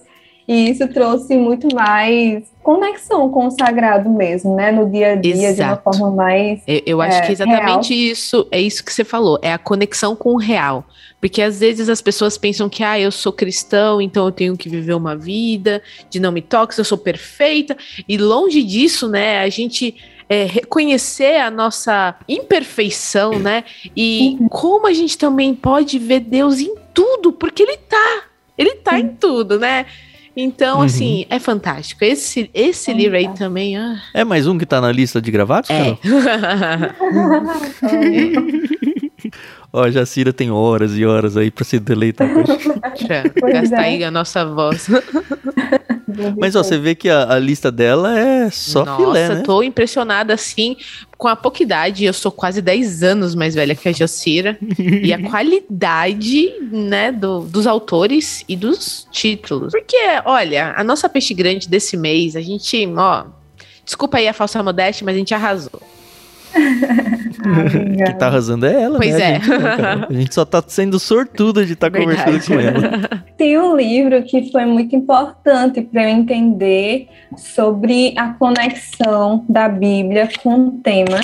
E isso trouxe muito mais conexão com o sagrado mesmo, né? No dia a dia, de uma Exato. forma mais. Eu, eu acho É, que exatamente isso, é isso que você falou, é a conexão com o real. Porque às vezes as pessoas pensam que, ah, eu sou cristão, então eu tenho que viver uma vida de não me toques, eu sou perfeita. E longe disso, né, a gente é, reconhecer a nossa imperfeição, né? E como a gente também pode ver Deus em tudo, porque Ele tá. Ele tá em tudo, né? Então, Uhum. assim, é fantástico. Esse, esse livro aí também, ah, É mais um que tá na lista de gravados, é. <laughs> <laughs> <laughs> Ó, a Jacira tem horas e horas aí pra se deleitar com. Pra <laughs> Pois gastar é. aí a nossa voz. <laughs> Mas ó, você vê que a, a lista dela é só Nossa, filé, né? tô impressionada assim com a pouca idade. Eu sou quase 10 anos mais velha que a Jacira. e a <laughs> qualidade, né, do- dos autores e dos títulos. Porque, olha, a nossa peixe grande desse mês, a gente, ó. Desculpa aí a falsa modéstia, mas a gente arrasou. <laughs> Que tá arrasando é ela, Pois né? é. A gente. A só tá sendo sortuda de estar tá conversando com ela. <laughs> Tem um livro que foi muito importante para eu entender sobre a conexão da Bíblia com o tema,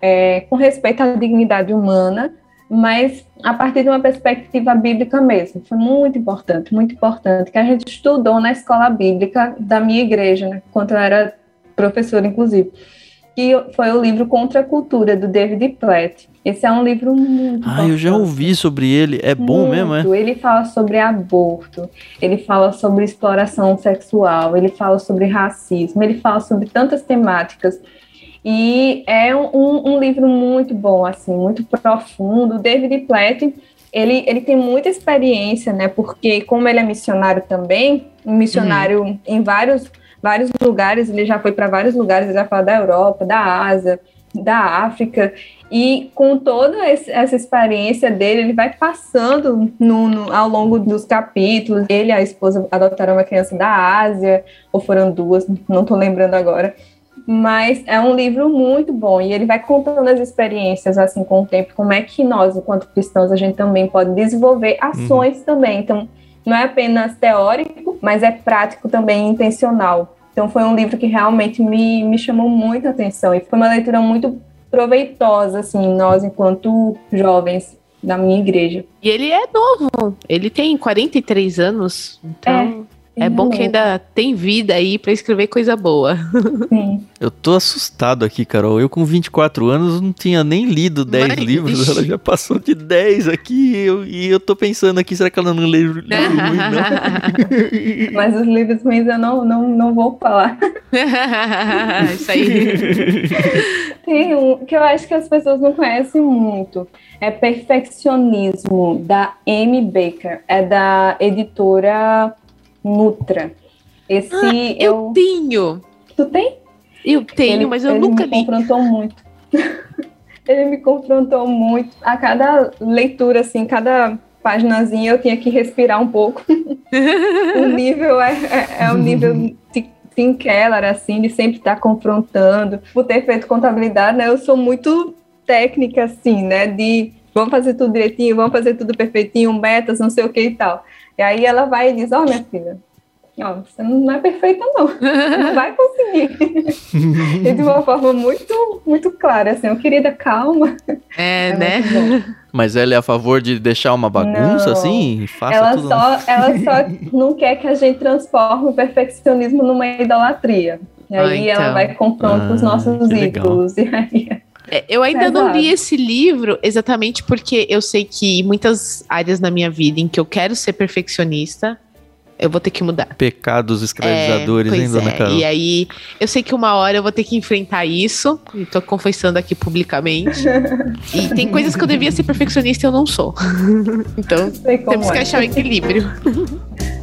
é, com respeito à dignidade humana, mas a partir de uma perspectiva bíblica mesmo. Foi muito importante, muito importante, que a gente estudou na escola bíblica da minha igreja, né, quando eu era professora, inclusive. Que foi o livro Contra a Cultura, do David Platt. Esse é um livro muito Ah, eu já ouvi sobre ele. É bom mesmo, é? Muito. Ele fala sobre aborto, ele fala sobre exploração sexual, ele fala sobre racismo, ele fala sobre tantas temáticas. E é um, um livro muito bom, assim, muito profundo. O David Platt, ele, ele tem muita experiência, né? Porque como ele é missionário também, um missionário em vários, vários lugares, ele já foi para vários lugares, ele já fala da Europa, da Ásia, da África, e com toda esse- essa experiência dele, ele vai passando no- no- ao longo dos capítulos. Ele e a esposa adotaram uma criança da Ásia, ou foram duas, não estou lembrando agora. Mas é um livro muito bom e ele vai contando as experiências assim com o tempo, como é que nós, enquanto cristãos, a gente também pode desenvolver ações também. Então, não é apenas teórico, mas é prático também, intencional. Então, foi um livro que realmente me, me chamou muita atenção e foi uma leitura muito proveitosa, assim, nós, enquanto jovens da minha igreja. E ele é novo. Ele tem 43 anos. Então, é, bom que ainda tem vida aí pra escrever coisa boa. Sim. Eu tô assustado aqui, Carol. Eu com 24 anos não tinha nem lido 10 Mas, livros. Ela já passou de 10 aqui. E eu, e eu tô pensando aqui, será que ela não lê livro <laughs> ruim, não? <laughs> Mas os livros ruins eu não, não, não vou falar. <laughs> Isso aí. Tem um que eu acho que as pessoas não conhecem muito. É Perfeccionismo, da Amy Baker. É da editora Nutra. Esse Ah, Eu tenho. Tu tem? Eu tenho, Ele- mas eu ele nunca me li. confrontou muito. <laughs> ele me confrontou muito. A cada leitura, assim, cada paginazinha eu tinha que respirar um pouco. <laughs> o nível é, é, é um nível de Tim Keller, assim, de sempre estar confrontando. Por ter feito contabilidade, né, eu sou muito técnica, assim, né, de vamos fazer tudo direitinho, vamos fazer tudo perfeitinho, metas, não sei o que e tal. E aí ela vai e diz, ó, minha filha, ó, você não é perfeita, não. Você não vai conseguir. <laughs> e de uma forma muito, muito clara, assim, eu querida, calma. É, É né? Mas ela é a favor de deixar uma bagunça Não. assim? Faça Ela tudo. só, ela só <laughs> não quer que a gente transforme o perfeccionismo numa idolatria. E aí ah, então. ela vai comprando ah, os nossos ídolos. E aí... É, eu ainda Exato. não li esse livro exatamente porque eu sei que muitas áreas na minha vida em que eu quero ser perfeccionista, eu vou ter que mudar. Pecados escravizadores, é, hein, dona é. Carol? E aí, eu sei que uma hora eu vou ter que enfrentar isso, e tô confessando aqui publicamente. e tem coisas que eu devia ser perfeccionista e eu não sou. <laughs> então, temos é. que achar o equilíbrio. <laughs>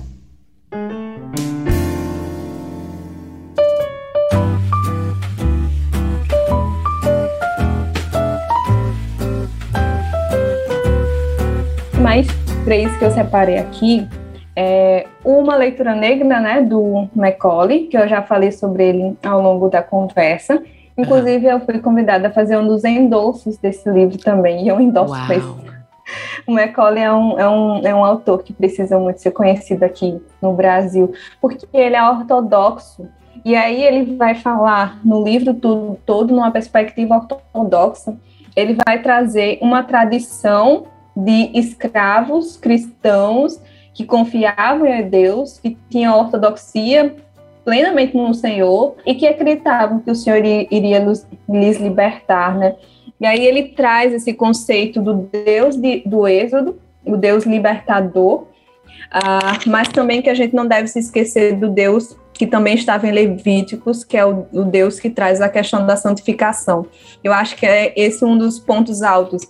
mais três que eu separei aqui é, uma leitura negra, né, do Macaulay, que eu já falei sobre ele ao longo da conversa. Inclusive, eu fui convidada a fazer um dos endossos desse livro também, e eu endosso esse. O Macaulay é um, é, um, é um autor que precisa muito ser conhecido aqui no Brasil, porque ele é ortodoxo. E aí ele vai falar no livro tudo, todo numa perspectiva ortodoxa. Ele vai trazer uma tradição de escravos cristãos que confiavam em Deus, que tinham ortodoxia plenamente no Senhor e que acreditavam que o Senhor iria lhes libertar, né? E aí ele traz esse conceito do Deus de, do Êxodo, o Deus libertador, uh, mas também que a gente não deve se esquecer do Deus que também estava em Levíticos, que é o, o Deus que traz a questão da santificação. Eu acho que é esse um dos pontos altos,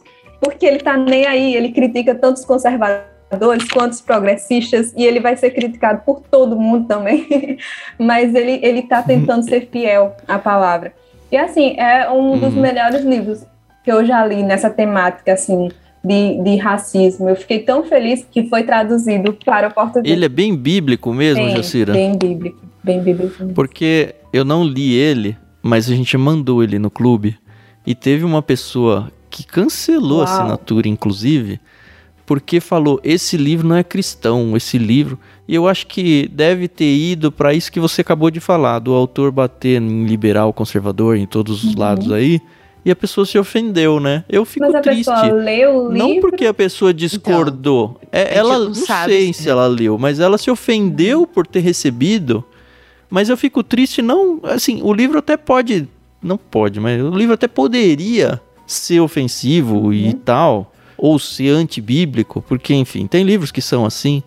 porque ele está nem aí, ele critica tantos conservadores conservadores quanto os progressistas, e ele vai ser criticado por todo mundo também, <laughs> mas ele ele está tentando ser fiel à palavra. E assim, é um dos uhum. melhores livros que eu já li nessa temática, assim, de, de, racismo. Eu fiquei tão feliz que foi traduzido para o português. Ele é bem bíblico mesmo, bem, Jacira? Bem bíblico, bem bíblico. Porque eu não li ele, mas a gente mandou ele no clube e teve uma pessoa que cancelou Uau. a assinatura, inclusive, porque falou: esse livro não é cristão, esse livro. E eu acho que deve ter ido para isso que você acabou de falar, do autor bater em liberal, conservador, em todos os uhum. lados aí. E a pessoa se ofendeu, né? Eu fico Mas a triste. Pessoa leu o não livro? porque a pessoa discordou. Então, é, ela não, não sei se ela leu, mas ela se ofendeu uhum. por ter recebido. Mas eu fico triste, não. Assim, o livro até pode. Não pode, mas o livro até poderia ser ofensivo uhum. e tal ou ser antibíblico, porque enfim, tem livros que são assim.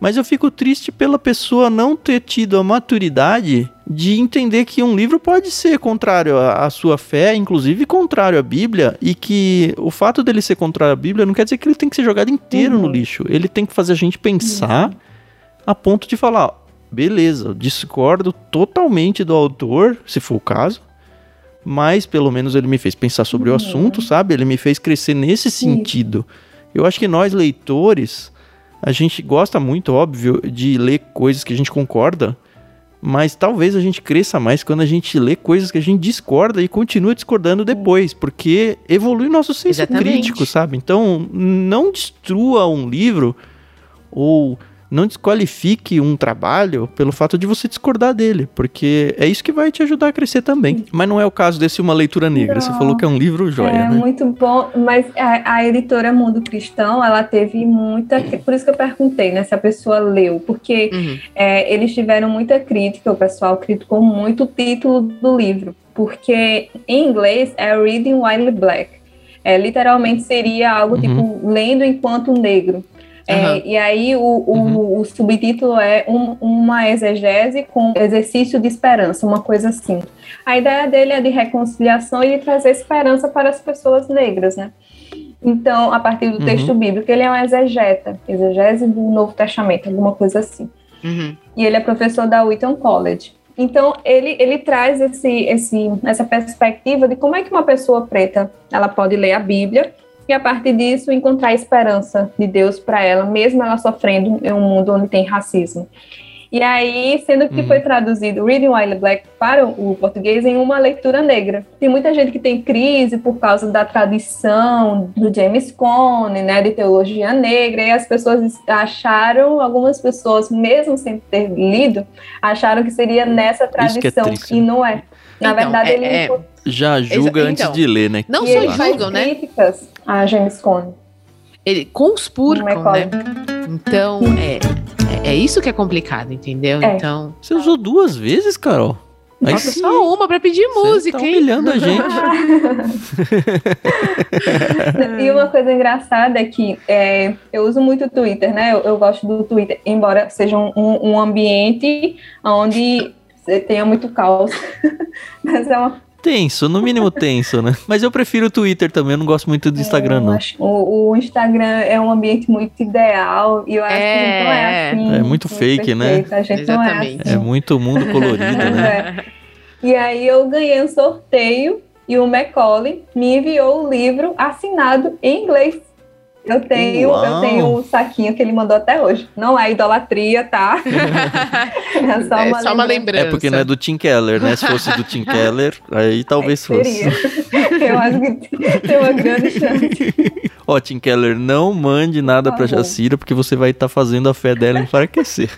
Mas eu fico triste pela pessoa não ter tido a maturidade de entender que um livro pode ser contrário à sua fé, inclusive contrário à Bíblia, e que o fato dele ser contrário à Bíblia não quer dizer que ele tem que ser jogado inteiro uhum. no lixo. Ele tem que fazer a gente pensar uhum. a ponto de falar: beleza, discordo totalmente do autor, se for o caso, mas pelo menos ele me fez pensar sobre uhum. o assunto, sabe? Ele me fez crescer nesse Sim. sentido. Eu acho que nós, leitores, a gente gosta muito, óbvio, de ler coisas que a gente concorda, mas talvez a gente cresça mais quando a gente lê coisas que a gente discorda e continua discordando depois, porque evolui nosso senso Exatamente. crítico, sabe? Então, não destrua um livro ou não desqualifique um trabalho pelo fato de você discordar dele, porque é isso que vai te ajudar a crescer também. Mas não é o caso desse Uma Leitura Negra. Não. Você falou que é um livro joia, é, né? muito bom, mas a, a, editora Mundo Cristão, ela teve muita. Por isso que eu perguntei, né, se a pessoa leu, porque uhum. é, eles tiveram muita crítica, o pessoal criticou muito o título do livro, porque em inglês é Reading While Black. É, literalmente seria algo uhum. tipo lendo enquanto negro. É, e aí o, o, uhum. o subtítulo é um, uma exegese com exercício de esperança, uma coisa assim. A ideia dele é de reconciliação e de trazer esperança para as pessoas negras, né? Então, a partir do texto uhum. bíblico, ele é um exegeta, exegese do Novo Testamento, alguma coisa assim. Uhum. E ele é professor da Wheaton College. Então, ele, ele traz esse, esse, essa perspectiva de como é que uma pessoa preta ela pode ler a Bíblia e a partir disso encontrar a esperança de Deus para ela, mesmo ela sofrendo em um mundo onde tem racismo. E aí, sendo que uhum. foi traduzido Reading While Black para o português em uma leitura negra. Tem muita gente que tem crise por causa da tradição do James Cone, né, de teologia negra, e as pessoas acharam, algumas pessoas, mesmo sem ter lido, acharam que seria nessa é tradição, é triste, e não é. Na então, verdade, é, ele é, já julga antes então, de ler, né? Não só julgam, né? críticas a James Cone. Ele conspurcam, né? Então, é, é, é, isso que é complicado, entendeu? É. Então. Você usou duas vezes, Carol? Aí sim, só uma pra pedir você música, tá hein? humilhando a <laughs> gente. E uma coisa engraçada é que é, eu uso muito o Twitter, né? Eu, eu gosto do Twitter, embora seja um, um- um ambiente onde você tenha muito caos. <laughs> Mas é uma Tenso, no mínimo tenso, né? <laughs> Mas eu prefiro o Twitter também, eu não gosto muito do Instagram, eu não. acho- o, o Instagram é um ambiente muito ideal e eu acho que a gente não é assim. É muito fake, né? perfeito, A gente não é Exatamente. assim. É muito mundo colorido, né? É. E aí eu ganhei um sorteio e o Macaulay me enviou o livro assinado em inglês. Eu tenho, Uau. eu tenho o saquinho que ele mandou até hoje. Não é idolatria, tá? <laughs> É só É uma, só uma lembrança. lembrança. É porque não é do Tim Keller, né? Se fosse do Tim <laughs> Keller, aí talvez Seria. fosse. <laughs> Eu acho que tem uma grande chance. Ó, Tim Keller, não mande nada Tá pra bom. Jacira, porque você vai estar fazendo a fé dela enfraquecer.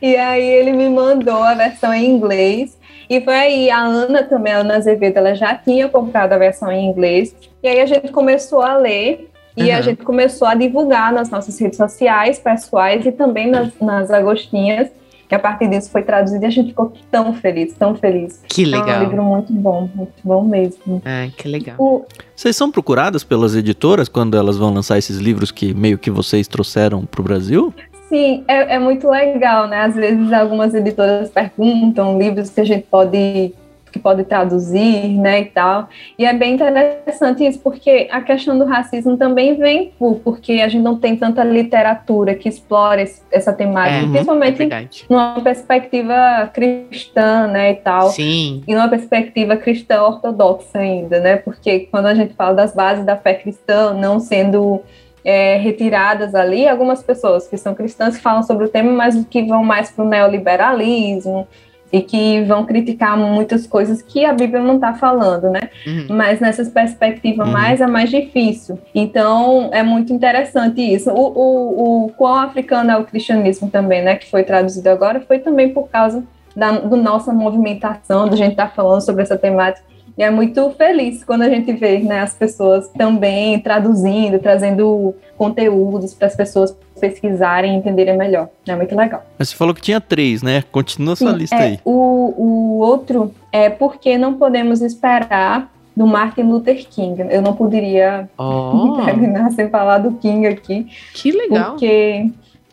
E aí ele me mandou a versão em inglês. E foi aí, a Ana também, a Ana Azevedo, ela já tinha comprado a versão em inglês. E aí a gente começou a ler e a Uhum. gente começou a divulgar nas nossas redes sociais, pessoais e também nas, nas agostinhas. Que a partir disso foi traduzido e a gente ficou tão feliz, tão feliz. Que É um legal. livro muito bom, muito bom mesmo. Ah, que legal. O, Vocês são procuradas pelas editoras quando elas vão lançar esses livros que meio que vocês trouxeram pro Brasil? Sim, é, é muito legal, né? Às vezes algumas editoras perguntam livros que a gente pode que pode traduzir, né, e tal. E é bem interessante isso, porque a questão do racismo também vem por, porque a gente não tem tanta literatura que explora esse- essa temática, É, É principalmente verdade. numa perspectiva cristã, né, e tal. Sim. E numa perspectiva cristã ortodoxa ainda, né? Porque quando a gente fala das bases da fé cristã não sendo é, retiradas ali, algumas pessoas que são cristãs falam sobre o tema, mas que vão mais para o neoliberalismo e que vão criticar muitas coisas que a Bíblia não está falando, né? Uhum. Mas nessas perspectivas Uhum. mais é mais difícil. Então é muito interessante isso. O, o, o quão africano é o cristianismo também, né? Que foi traduzido agora, foi também por causa da do nossa movimentação, da gente estar falando sobre essa temática. E é muito feliz quando a gente vê né, as pessoas também traduzindo, trazendo conteúdos para as pessoas pesquisarem e entenderem melhor. É muito legal. Mas você falou que tinha três, né? Continua essa Sim, lista é, aí. O, o outro é porque não podemos esperar do Martin Luther King. Eu não poderia Ó, terminar sem falar do King aqui, que legal. porque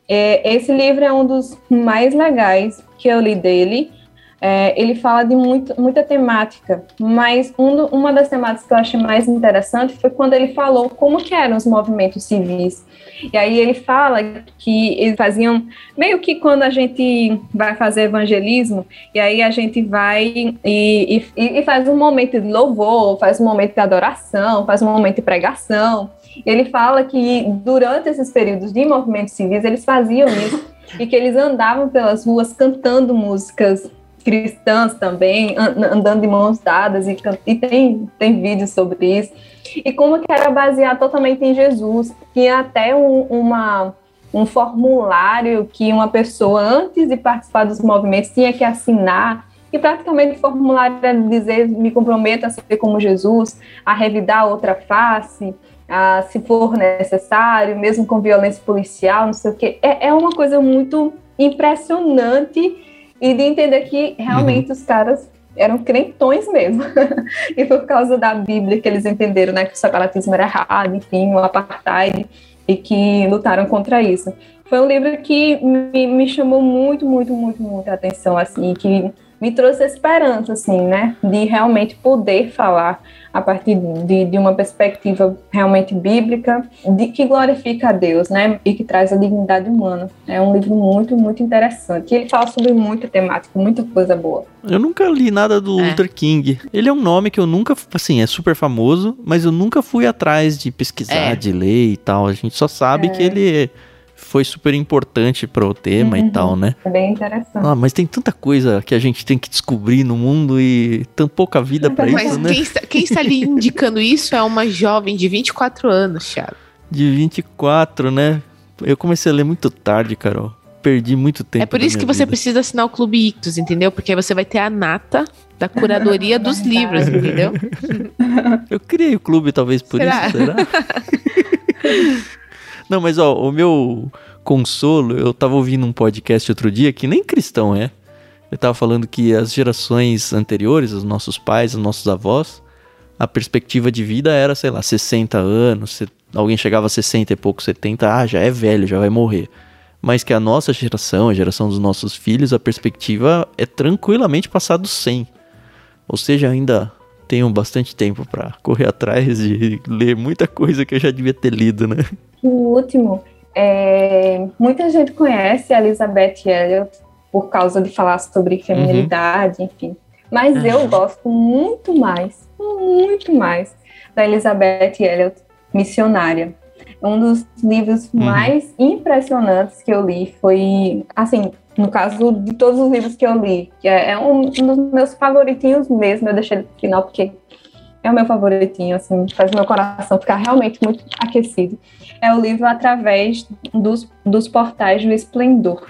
é, esse livro é um dos mais legais que eu li dele. É, ele fala de muito, muita temática, mas um do- uma das temáticas que eu achei mais interessante foi quando ele falou como que eram os movimentos civis. E aí ele fala que eles faziam meio que quando a gente vai fazer evangelismo, e aí a gente vai e, e- e faz um momento de louvor, faz um momento de adoração, faz um momento de pregação. Ele fala que durante esses períodos de movimentos civis eles faziam isso e que eles andavam pelas ruas cantando músicas cristãs também, an- andando de mãos dadas, e, e tem, tem vídeos sobre isso. E como que era baseado totalmente em Jesus. Tinha até um, uma, um formulário que uma pessoa, antes de participar dos movimentos, tinha que assinar. E praticamente o formulário era dizer: me comprometo a ser como Jesus, a revidar outra face, a, se for necessário, mesmo com violência policial, não sei o quê. É, é uma coisa muito impressionante e de entender que realmente os caras eram crentões mesmo. <laughs> e por causa da Bíblia que eles entenderam, né, que o separatismo era errado, enfim, o apartheid, e que lutaram contra isso. Foi um livro que me, me chamou muito, muito, muito, muito a atenção, assim, que me trouxe esperança, assim, né, de realmente poder falar a partir de, de uma perspectiva realmente bíblica, de que glorifica a Deus, né, e que traz a dignidade humana. É um livro muito, muito interessante. E ele fala sobre muita temática, muita coisa boa. Eu nunca li nada do É. Luther King. Ele é um nome que eu nunca, assim, é super famoso, mas eu nunca fui atrás de pesquisar, É. de ler e tal. A gente só sabe É. que ele foi super importante pro tema e Uhum. tal, né? É bem interessante. Ah, mas tem tanta coisa que a gente tem que descobrir no mundo e tão pouca vida pra Mas isso, né? quem está, quem está ali indicando isso é uma jovem de 24 anos, Thiago. De 24, né? Eu comecei a ler muito tarde, Carol. Perdi muito tempo. É por isso que minha você vida. precisa assinar o Clube Ictus, entendeu? Porque aí você vai ter a nata da curadoria dos <laughs> livros, entendeu? Eu criei o clube, talvez por Será? isso, será? <laughs> Não, mas ó, o meu consolo, eu tava ouvindo um podcast outro dia que nem cristão é. Ele tava falando que as gerações anteriores, os nossos pais, os nossos avós, a perspectiva de vida era, sei lá, 60 anos, alguém chegava a 60 e pouco, 70, ah, já é velho, já vai morrer. Mas que a nossa geração, a geração dos nossos filhos, a perspectiva é tranquilamente passar dos 100. Ou seja, ainda tenho bastante tempo para correr atrás de ler muita coisa que eu já devia ter lido, né? O último, é, muita gente conhece a Elizabeth Elliot por causa de falar sobre feminilidade, uhum. enfim. Mas uhum. eu gosto muito mais, muito mais da Elizabeth Elliot, Missionária. Um dos livros uhum. mais impressionantes que eu li foi, assim, no caso de todos os livros que eu li, que é, é um, um dos meus favoritinhos mesmo, eu deixei ele no final porque é o meu favoritinho, assim, faz meu coração ficar realmente muito aquecido. É o livro Através dos, dos Portais do Esplendor.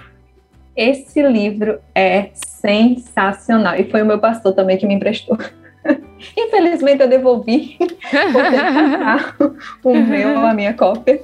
Esse livro é sensacional. E foi o meu pastor também que me emprestou. <laughs> Infelizmente eu devolvi <laughs> o meu, a minha cópia.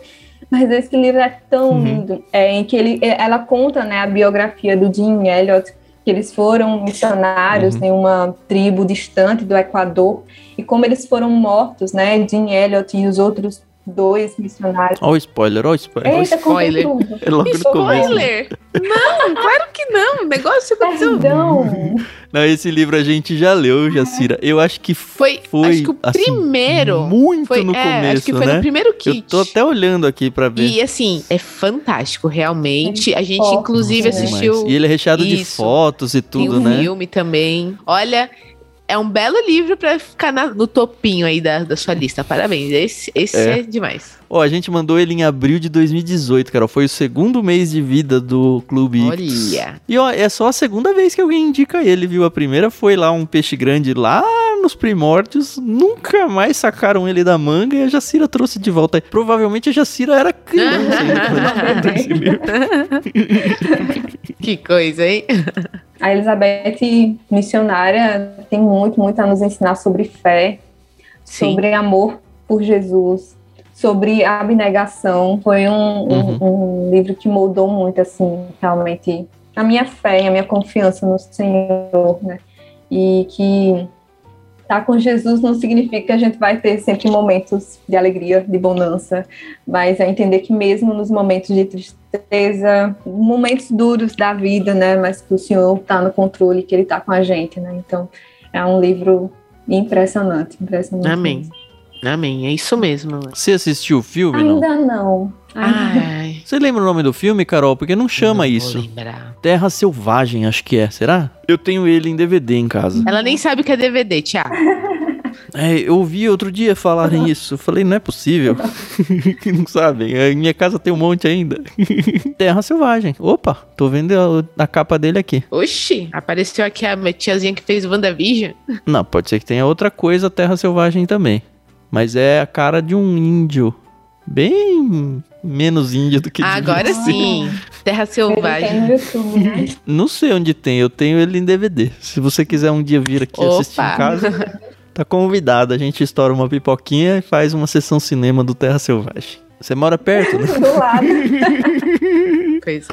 Mas esse livro é tão uhum. lindo, é, em que ele, é, ela conta né, a biografia do Jim Elliot, que eles foram missionários uhum. em uma tribo distante do Equador, e como eles foram mortos, né, Jim Elliot e os outros dois missionários. Olha o spoiler, olha o spoiler. Eita, spoiler. É logo spoiler. Não, claro que não. O negócio aconteceu. Perdão. Não, esse livro a gente já leu, Jacira. Eu acho que foi. foi acho que o assim, primeiro. Muito foi, no é, começo. Acho que foi né? no primeiro kit. Eu tô até olhando aqui pra ver. E assim, é fantástico, realmente. A gente, inclusive, Nossa, assistiu. E ele é recheado Isso. de fotos e tudo, Tem um né? filme também. Olha, é um belo livro para ficar na, no topinho aí da, da sua lista. Parabéns. Esse, esse é. é demais. Ó, a gente mandou ele em abril de 2018, cara. Foi o segundo mês de vida do Clube Ictus. Olha. E ó, é só a segunda vez que alguém indica ele, viu? A primeira foi lá um peixe grande lá nos primórdios. Nunca mais sacaram ele da manga e a Jacira trouxe de volta. Provavelmente a Jacira era criança. <laughs> que coisa, hein? A Elizabeth, missionária, tem muito, muito a nos ensinar sobre fé, Sim. sobre amor por Jesus, sobre abnegação. Foi um, uhum. um, um, livro que moldou muito, assim, realmente, a minha fé, a minha confiança no Senhor, né? E que estar tá com Jesus não significa que a gente vai ter sempre momentos de alegria, de bonança, mas é entender que mesmo nos momentos de tristeza, momentos duros da vida, né, mas que o Senhor está no controle, que Ele está com a gente, né, então é um livro impressionante, impressionante. Amém. Amém, é isso mesmo. Você assistiu o filme? Ainda não. não. Ai. Você lembra o nome do filme, Carol? Porque não chama não isso. Terra Selvagem, acho que é. Será? Eu tenho ele em DVD em casa. Ela nem sabe o que é DVD, Tiago. <laughs> É, eu ouvi outro dia falarem isso. Eu falei, não é possível. <laughs> que não sabem. Em minha casa tem um monte ainda. <laughs> Terra Selvagem. Opa, tô vendo a, a, capa dele aqui. Oxi, apareceu aqui a tiazinha que fez WandaVision. Não, pode ser que tenha outra coisa Terra Selvagem também. Mas é a cara de um índio. Bem menos índio do que Agora sim. Terra Selvagem. YouTube, né? Não sei onde tem, eu tenho ele em DVD. Se você quiser um dia vir aqui Opa. assistir em casa, tá convidado. A gente estoura uma pipoquinha e faz uma sessão cinema do Terra Selvagem. Você mora perto, né? Do lado.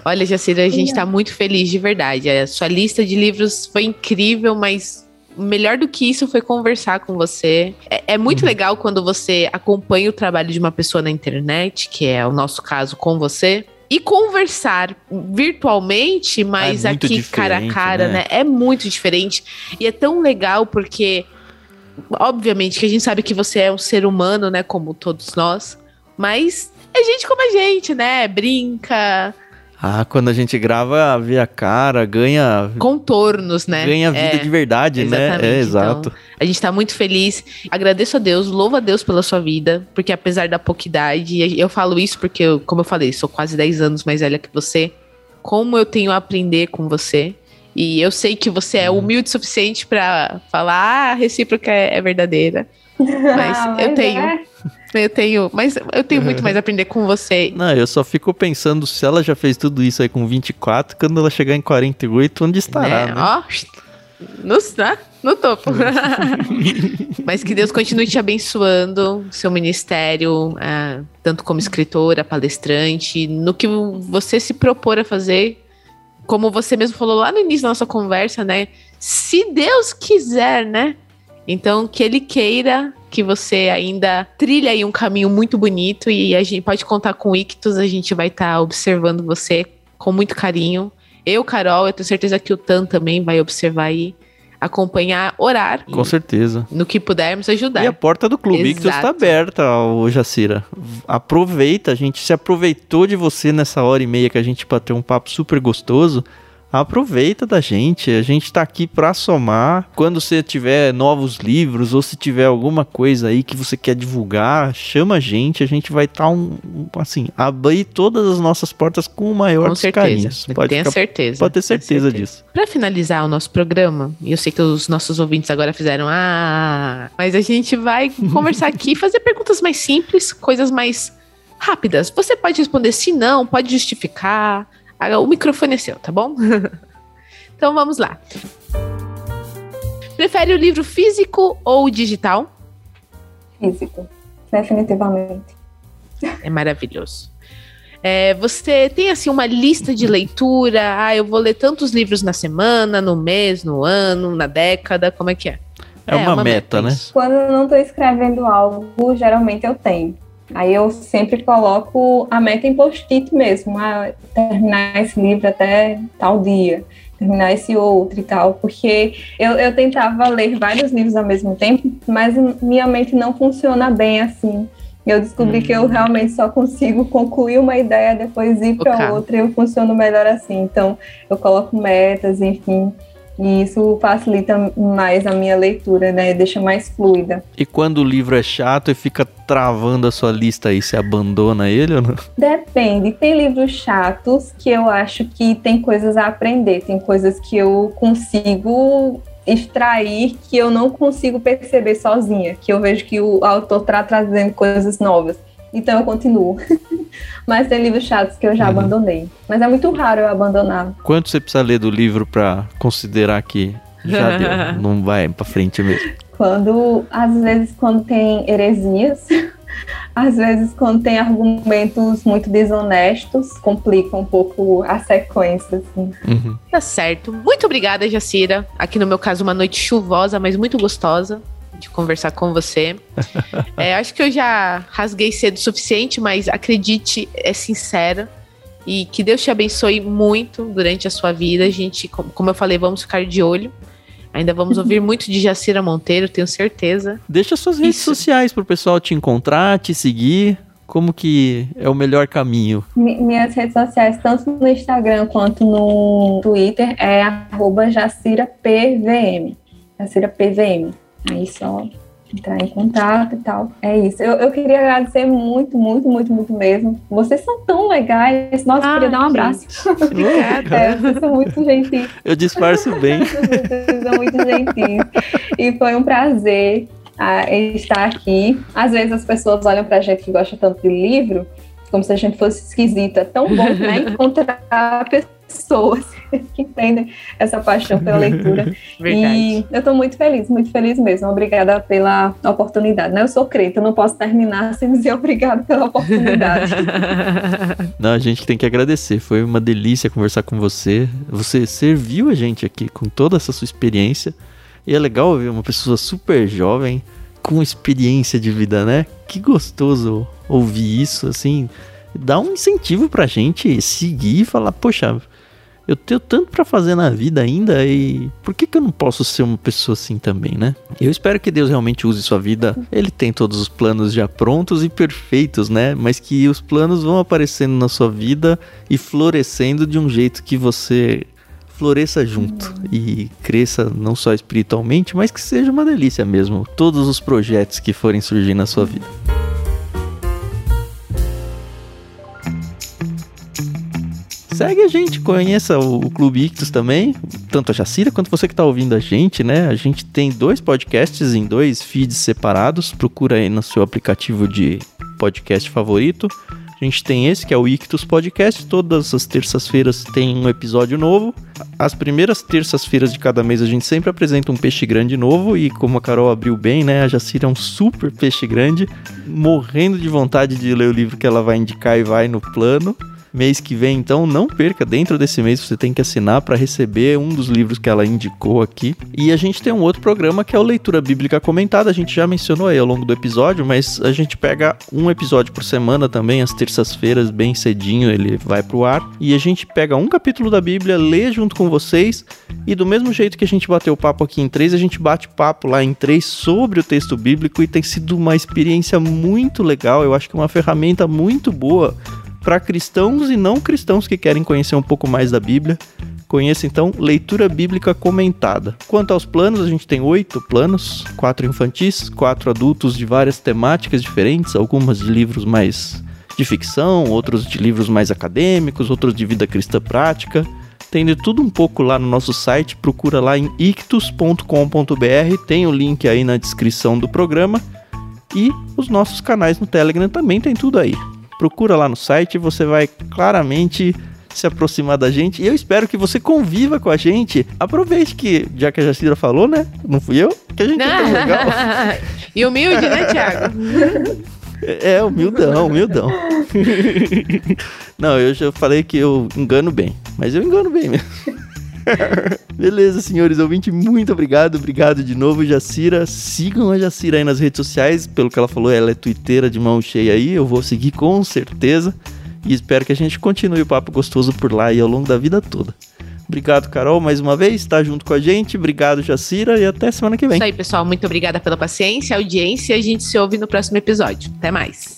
Olha, Jacira, a gente tá muito feliz de verdade. A sua lista de livros foi incrível, mas melhor do que isso foi conversar com você. É, é muito uhum. legal quando você acompanha o trabalho de uma pessoa na internet, que é o nosso caso com você, e conversar virtualmente, mas é aqui cara a cara, né? né? É muito diferente. E é tão legal porque, obviamente, que a gente sabe que você é um ser humano, né? Como todos nós, mas é gente como a gente, né? Brinca, ah, quando a gente grava, vê a cara, ganha. Contornos, né? Ganha vida é, de verdade, né? É, exato. Então, a gente tá muito feliz. Agradeço a Deus, louvo a Deus pela sua vida, porque apesar da pouca idade, eu falo isso porque, eu, como eu falei, sou quase 10 anos mais velha que você. Como eu tenho a aprender com você. E eu sei que você é uhum. humilde o suficiente para falar, ah, a recíproca é, é verdadeira. Mas, ah, mas eu tenho. É. Eu tenho, mas eu tenho muito mais a <laughs> aprender com você. Não, eu só fico pensando se ela já fez tudo isso aí com 24, quando ela chegar em 48, onde estará, né? né? Ó, no, no topo. <laughs> mas que Deus continue te abençoando, seu ministério, é, tanto como escritora, palestrante, no que você se propor a fazer, como você mesmo falou lá no início da nossa conversa, né? Se Deus quiser, né? Então, que Ele queira que você ainda trilhe aí um caminho muito bonito e a gente pode contar com o Ictus, a gente vai estar tá observando você com muito carinho. Eu, Carol, eu tenho certeza que o Tan também vai observar aí acompanhar, orar. Com certeza. No que pudermos ajudar. E a porta do Clube Ictus está aberta, ô Jacira. Aproveita, a gente se aproveitou de você nessa hora e meia que a gente bateu um papo super gostoso aproveita da gente. A gente tá aqui para somar. Quando você tiver novos livros ou se tiver alguma coisa aí que você quer divulgar, chama a gente. A gente vai estar tá um, assim, abrir todas as nossas portas com o maior com carinhos. Pode Tenha ficar, certeza. Pode ter certeza, certeza. disso. Para finalizar o nosso programa, e eu sei que os nossos ouvintes agora fizeram ah, mas a gente vai <laughs> conversar aqui, fazer perguntas mais simples, coisas mais rápidas. Você pode responder se não, pode justificar o microfone é seu, tá bom? <laughs> então vamos lá. Prefere o livro físico ou digital? Físico, definitivamente. É maravilhoso. É, você tem assim uma lista de leitura? Ah, eu vou ler tantos livros na semana, no mês, no ano, na década, como é que é? É, é uma, uma, meta, meta né? Quando eu não estou escrevendo algo, geralmente eu tenho. Aí eu sempre coloco a meta em post-it mesmo, a terminar esse livro até tal dia, terminar esse outro e tal, porque eu, eu tentava ler vários livros ao mesmo tempo, mas minha mente não funciona bem assim. Eu descobri que eu uhum. realmente só consigo concluir uma ideia, depois ir para outra, e eu funciono melhor assim. Então, eu coloco metas, enfim. E isso facilita mais a minha leitura, né? Deixa mais fluida. E quando o livro é chato e fica travando a sua lista aí, você abandona ele ou não? Depende. Tem livros chatos que eu acho que tem coisas a aprender, tem coisas que eu consigo extrair que eu não consigo perceber sozinha, que eu vejo que o autor está trazendo coisas novas. Então eu continuo. <laughs> Mas tem livros chatos que eu já uhum. abandonei. Mas é muito raro eu abandonar. Quanto você precisa ler do livro para considerar que já <laughs> deu, não vai para frente mesmo? Quando, às vezes, quando tem heresias, <laughs> às vezes, quando tem argumentos muito desonestos, complica um pouco a sequência. Assim. Uhum. Tá certo. Muito obrigada, Jacira. Aqui no meu caso, uma noite chuvosa, mas muito gostosa de conversar com você. <laughs> é, acho que eu já rasguei cedo o suficiente, mas acredite, é sincera. E que Deus te abençoe muito durante a sua vida. A gente, como eu falei, vamos ficar de olho. Ainda vamos <laughs> ouvir muito de Jacira Monteiro, tenho certeza. Deixa suas redes Isso. sociais para o pessoal te encontrar, te seguir. Como que é o melhor caminho? Minhas redes sociais, tanto no Instagram quanto no Twitter, é arroba JaciraPVM. JaciraPVM. Aí só entrar em contato e tal. É isso. Eu, eu queria agradecer muito, muito, muito, muito mesmo. Vocês são tão legais. Nossa, ah, queria dar um abraço. Obrigada. é, vocês são muito gentis. Eu disfarço bem. <laughs> vocês são muito gentis. E foi um prazer ah, estar aqui. Às vezes as pessoas olham pra gente que gosta tanto de livro como se a gente fosse esquisita. É tão bom né, encontrar pessoas <laughs> que entendem essa paixão pela leitura. <laughs> Verdade. E eu estou muito feliz, muito feliz mesmo. Obrigada pela oportunidade. Né? Eu sou crente, eu não posso terminar <laughs> sem dizer obrigado pela oportunidade. não, a gente tem que agradecer. Foi uma delícia conversar com você. Você serviu a gente aqui com toda essa sua experiência. E é legal ver uma pessoa super jovem com experiência de vida, né? Que gostoso ouvir isso, assim, dá um incentivo pra gente seguir e falar, poxa, eu tenho tanto para fazer na vida ainda e por que, que eu não posso ser uma pessoa assim também, né? Eu espero que Deus realmente use sua vida. Ele tem todos os planos já prontos e perfeitos, né? Mas que os planos vão aparecendo na sua vida e florescendo de um jeito que você floresça junto e cresça não só espiritualmente, mas que seja uma delícia mesmo. Todos os projetos que forem surgir na sua vida. Segue a gente, conheça o, Clube Ictus também, tanto a Jacira quanto você que está ouvindo a gente, né? A gente tem dois podcasts em dois feeds separados, procura aí no seu aplicativo de podcast favorito. A gente tem esse, que é o Ictus Podcast. Todas as terças-feiras tem um episódio novo. As primeiras terças-feiras de cada mês a gente sempre apresenta um peixe grande novo. E como a Carol abriu bem, né? A Jacira é um super peixe grande, morrendo de vontade de ler o livro que ela vai indicar e vai no plano. Mês que vem, então não perca. Dentro desse mês você tem que assinar para receber um dos livros que ela indicou aqui. E a gente tem um outro programa que é o Leitura Bíblica Comentada. A gente já mencionou aí ao longo do episódio, mas a gente pega um episódio por semana também, às terças-feiras, bem cedinho, ele vai pro ar. E a gente pega um capítulo da Bíblia, lê junto com vocês. E do mesmo jeito que a gente bateu papo aqui em três, a gente bate papo lá em três sobre o texto bíblico e tem sido uma experiência muito legal. Eu acho que é uma ferramenta muito boa para cristãos e não cristãos que querem conhecer um pouco mais da Bíblia. Conheça então Leitura Bíblica Comentada. Quanto aos planos, a gente tem oito planos: quatro infantis, quatro adultos de várias temáticas diferentes, algumas de livros mais de ficção, outros de livros mais acadêmicos, outros de vida cristã prática. Tem de tudo um pouco lá no nosso site, procura lá em ictus.com.br, tem o link aí na descrição do programa. E os nossos canais no Telegram também tem tudo aí. Procura lá no site, você vai claramente se aproximar da gente. E eu espero que você conviva com a gente. Aproveite que, já que a Jacira falou, né? Não fui eu? Que a gente é tão <laughs> legal. e humilde, né, Thiago? <laughs> É, humildão, humildão. <laughs> Não, eu já falei que eu engano bem, mas eu engano bem mesmo. <laughs> Beleza, senhores ouvintes, muito obrigado. Obrigado de novo, Jacira. Sigam a Jacira aí nas redes sociais. Pelo que ela falou, ela é twitteira de mão cheia aí. Eu vou seguir com certeza. E espero que a gente continue o papo gostoso por lá e ao longo da vida toda. Obrigado, Carol, mais uma vez, tá junto com a gente. Obrigado, Jacira, e até semana que vem. Isso aí, pessoal. Muito obrigada pela paciência, audiência. A gente se ouve no próximo episódio. Até mais.